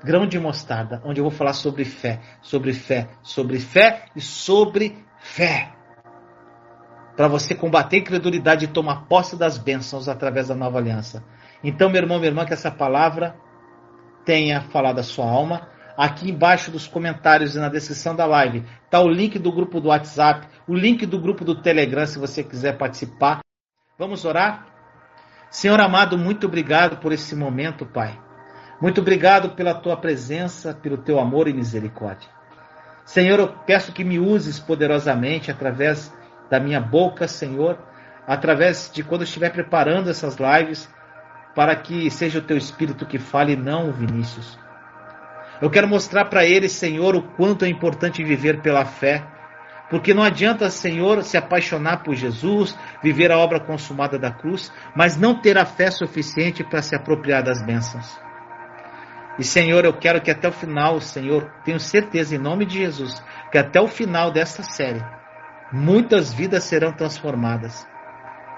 Grão de Mostarda, onde eu vou falar sobre fé, sobre fé, sobre fé e sobre fé. Para você combater a incredulidade e tomar posse das bênçãos através da nova aliança. Então, meu irmão, minha irmã, que essa palavra tenha falado a sua alma. Aqui embaixo dos comentários e na descrição da live está o link do grupo do WhatsApp, o link do grupo do Telegram, se você quiser participar. Vamos orar? Senhor amado, muito obrigado por esse momento, Pai. Muito obrigado pela tua presença, pelo teu amor e misericórdia. Senhor, eu peço que me uses poderosamente através da minha boca, Senhor, através de quando eu estiver preparando essas lives, para que seja o teu espírito que fale, não Vinícius. Eu quero mostrar para eles, Senhor, o quanto é importante viver pela fé, Porque não adianta, Senhor, se apaixonar por Jesus, viver a obra consumada da cruz, mas não ter a fé suficiente para se apropriar das bênçãos. E Senhor, eu quero que até o final, Senhor, tenho certeza em nome de Jesus, que até o final desta série, muitas vidas serão transformadas,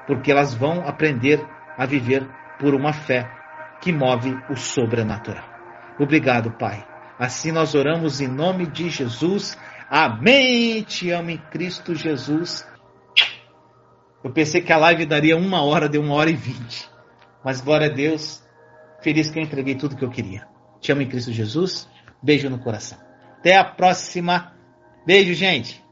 porque elas vão aprender a viver por uma fé que move o sobrenatural. Obrigado, Pai. Assim nós oramos em nome de Jesus. Amém. Te amo em Cristo Jesus. Eu pensei que a live daria uma hora, deu uma hora e vinte. Mas glória a Deus. Feliz que eu entreguei tudo que eu queria. Te amo em Cristo Jesus. Beijo no coração. Até a próxima. Beijo, gente.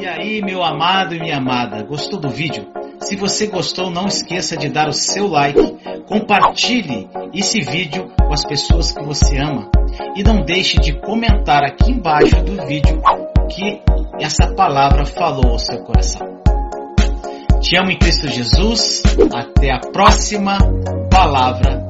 E aí, meu amado e minha amada, gostou do vídeo? Se você gostou, não esqueça de dar o seu like, compartilhe esse vídeo com as pessoas que você ama e não deixe de comentar aqui embaixo do vídeo que essa palavra falou ao seu coração. Te amo em Cristo Jesus. Até a próxima palavra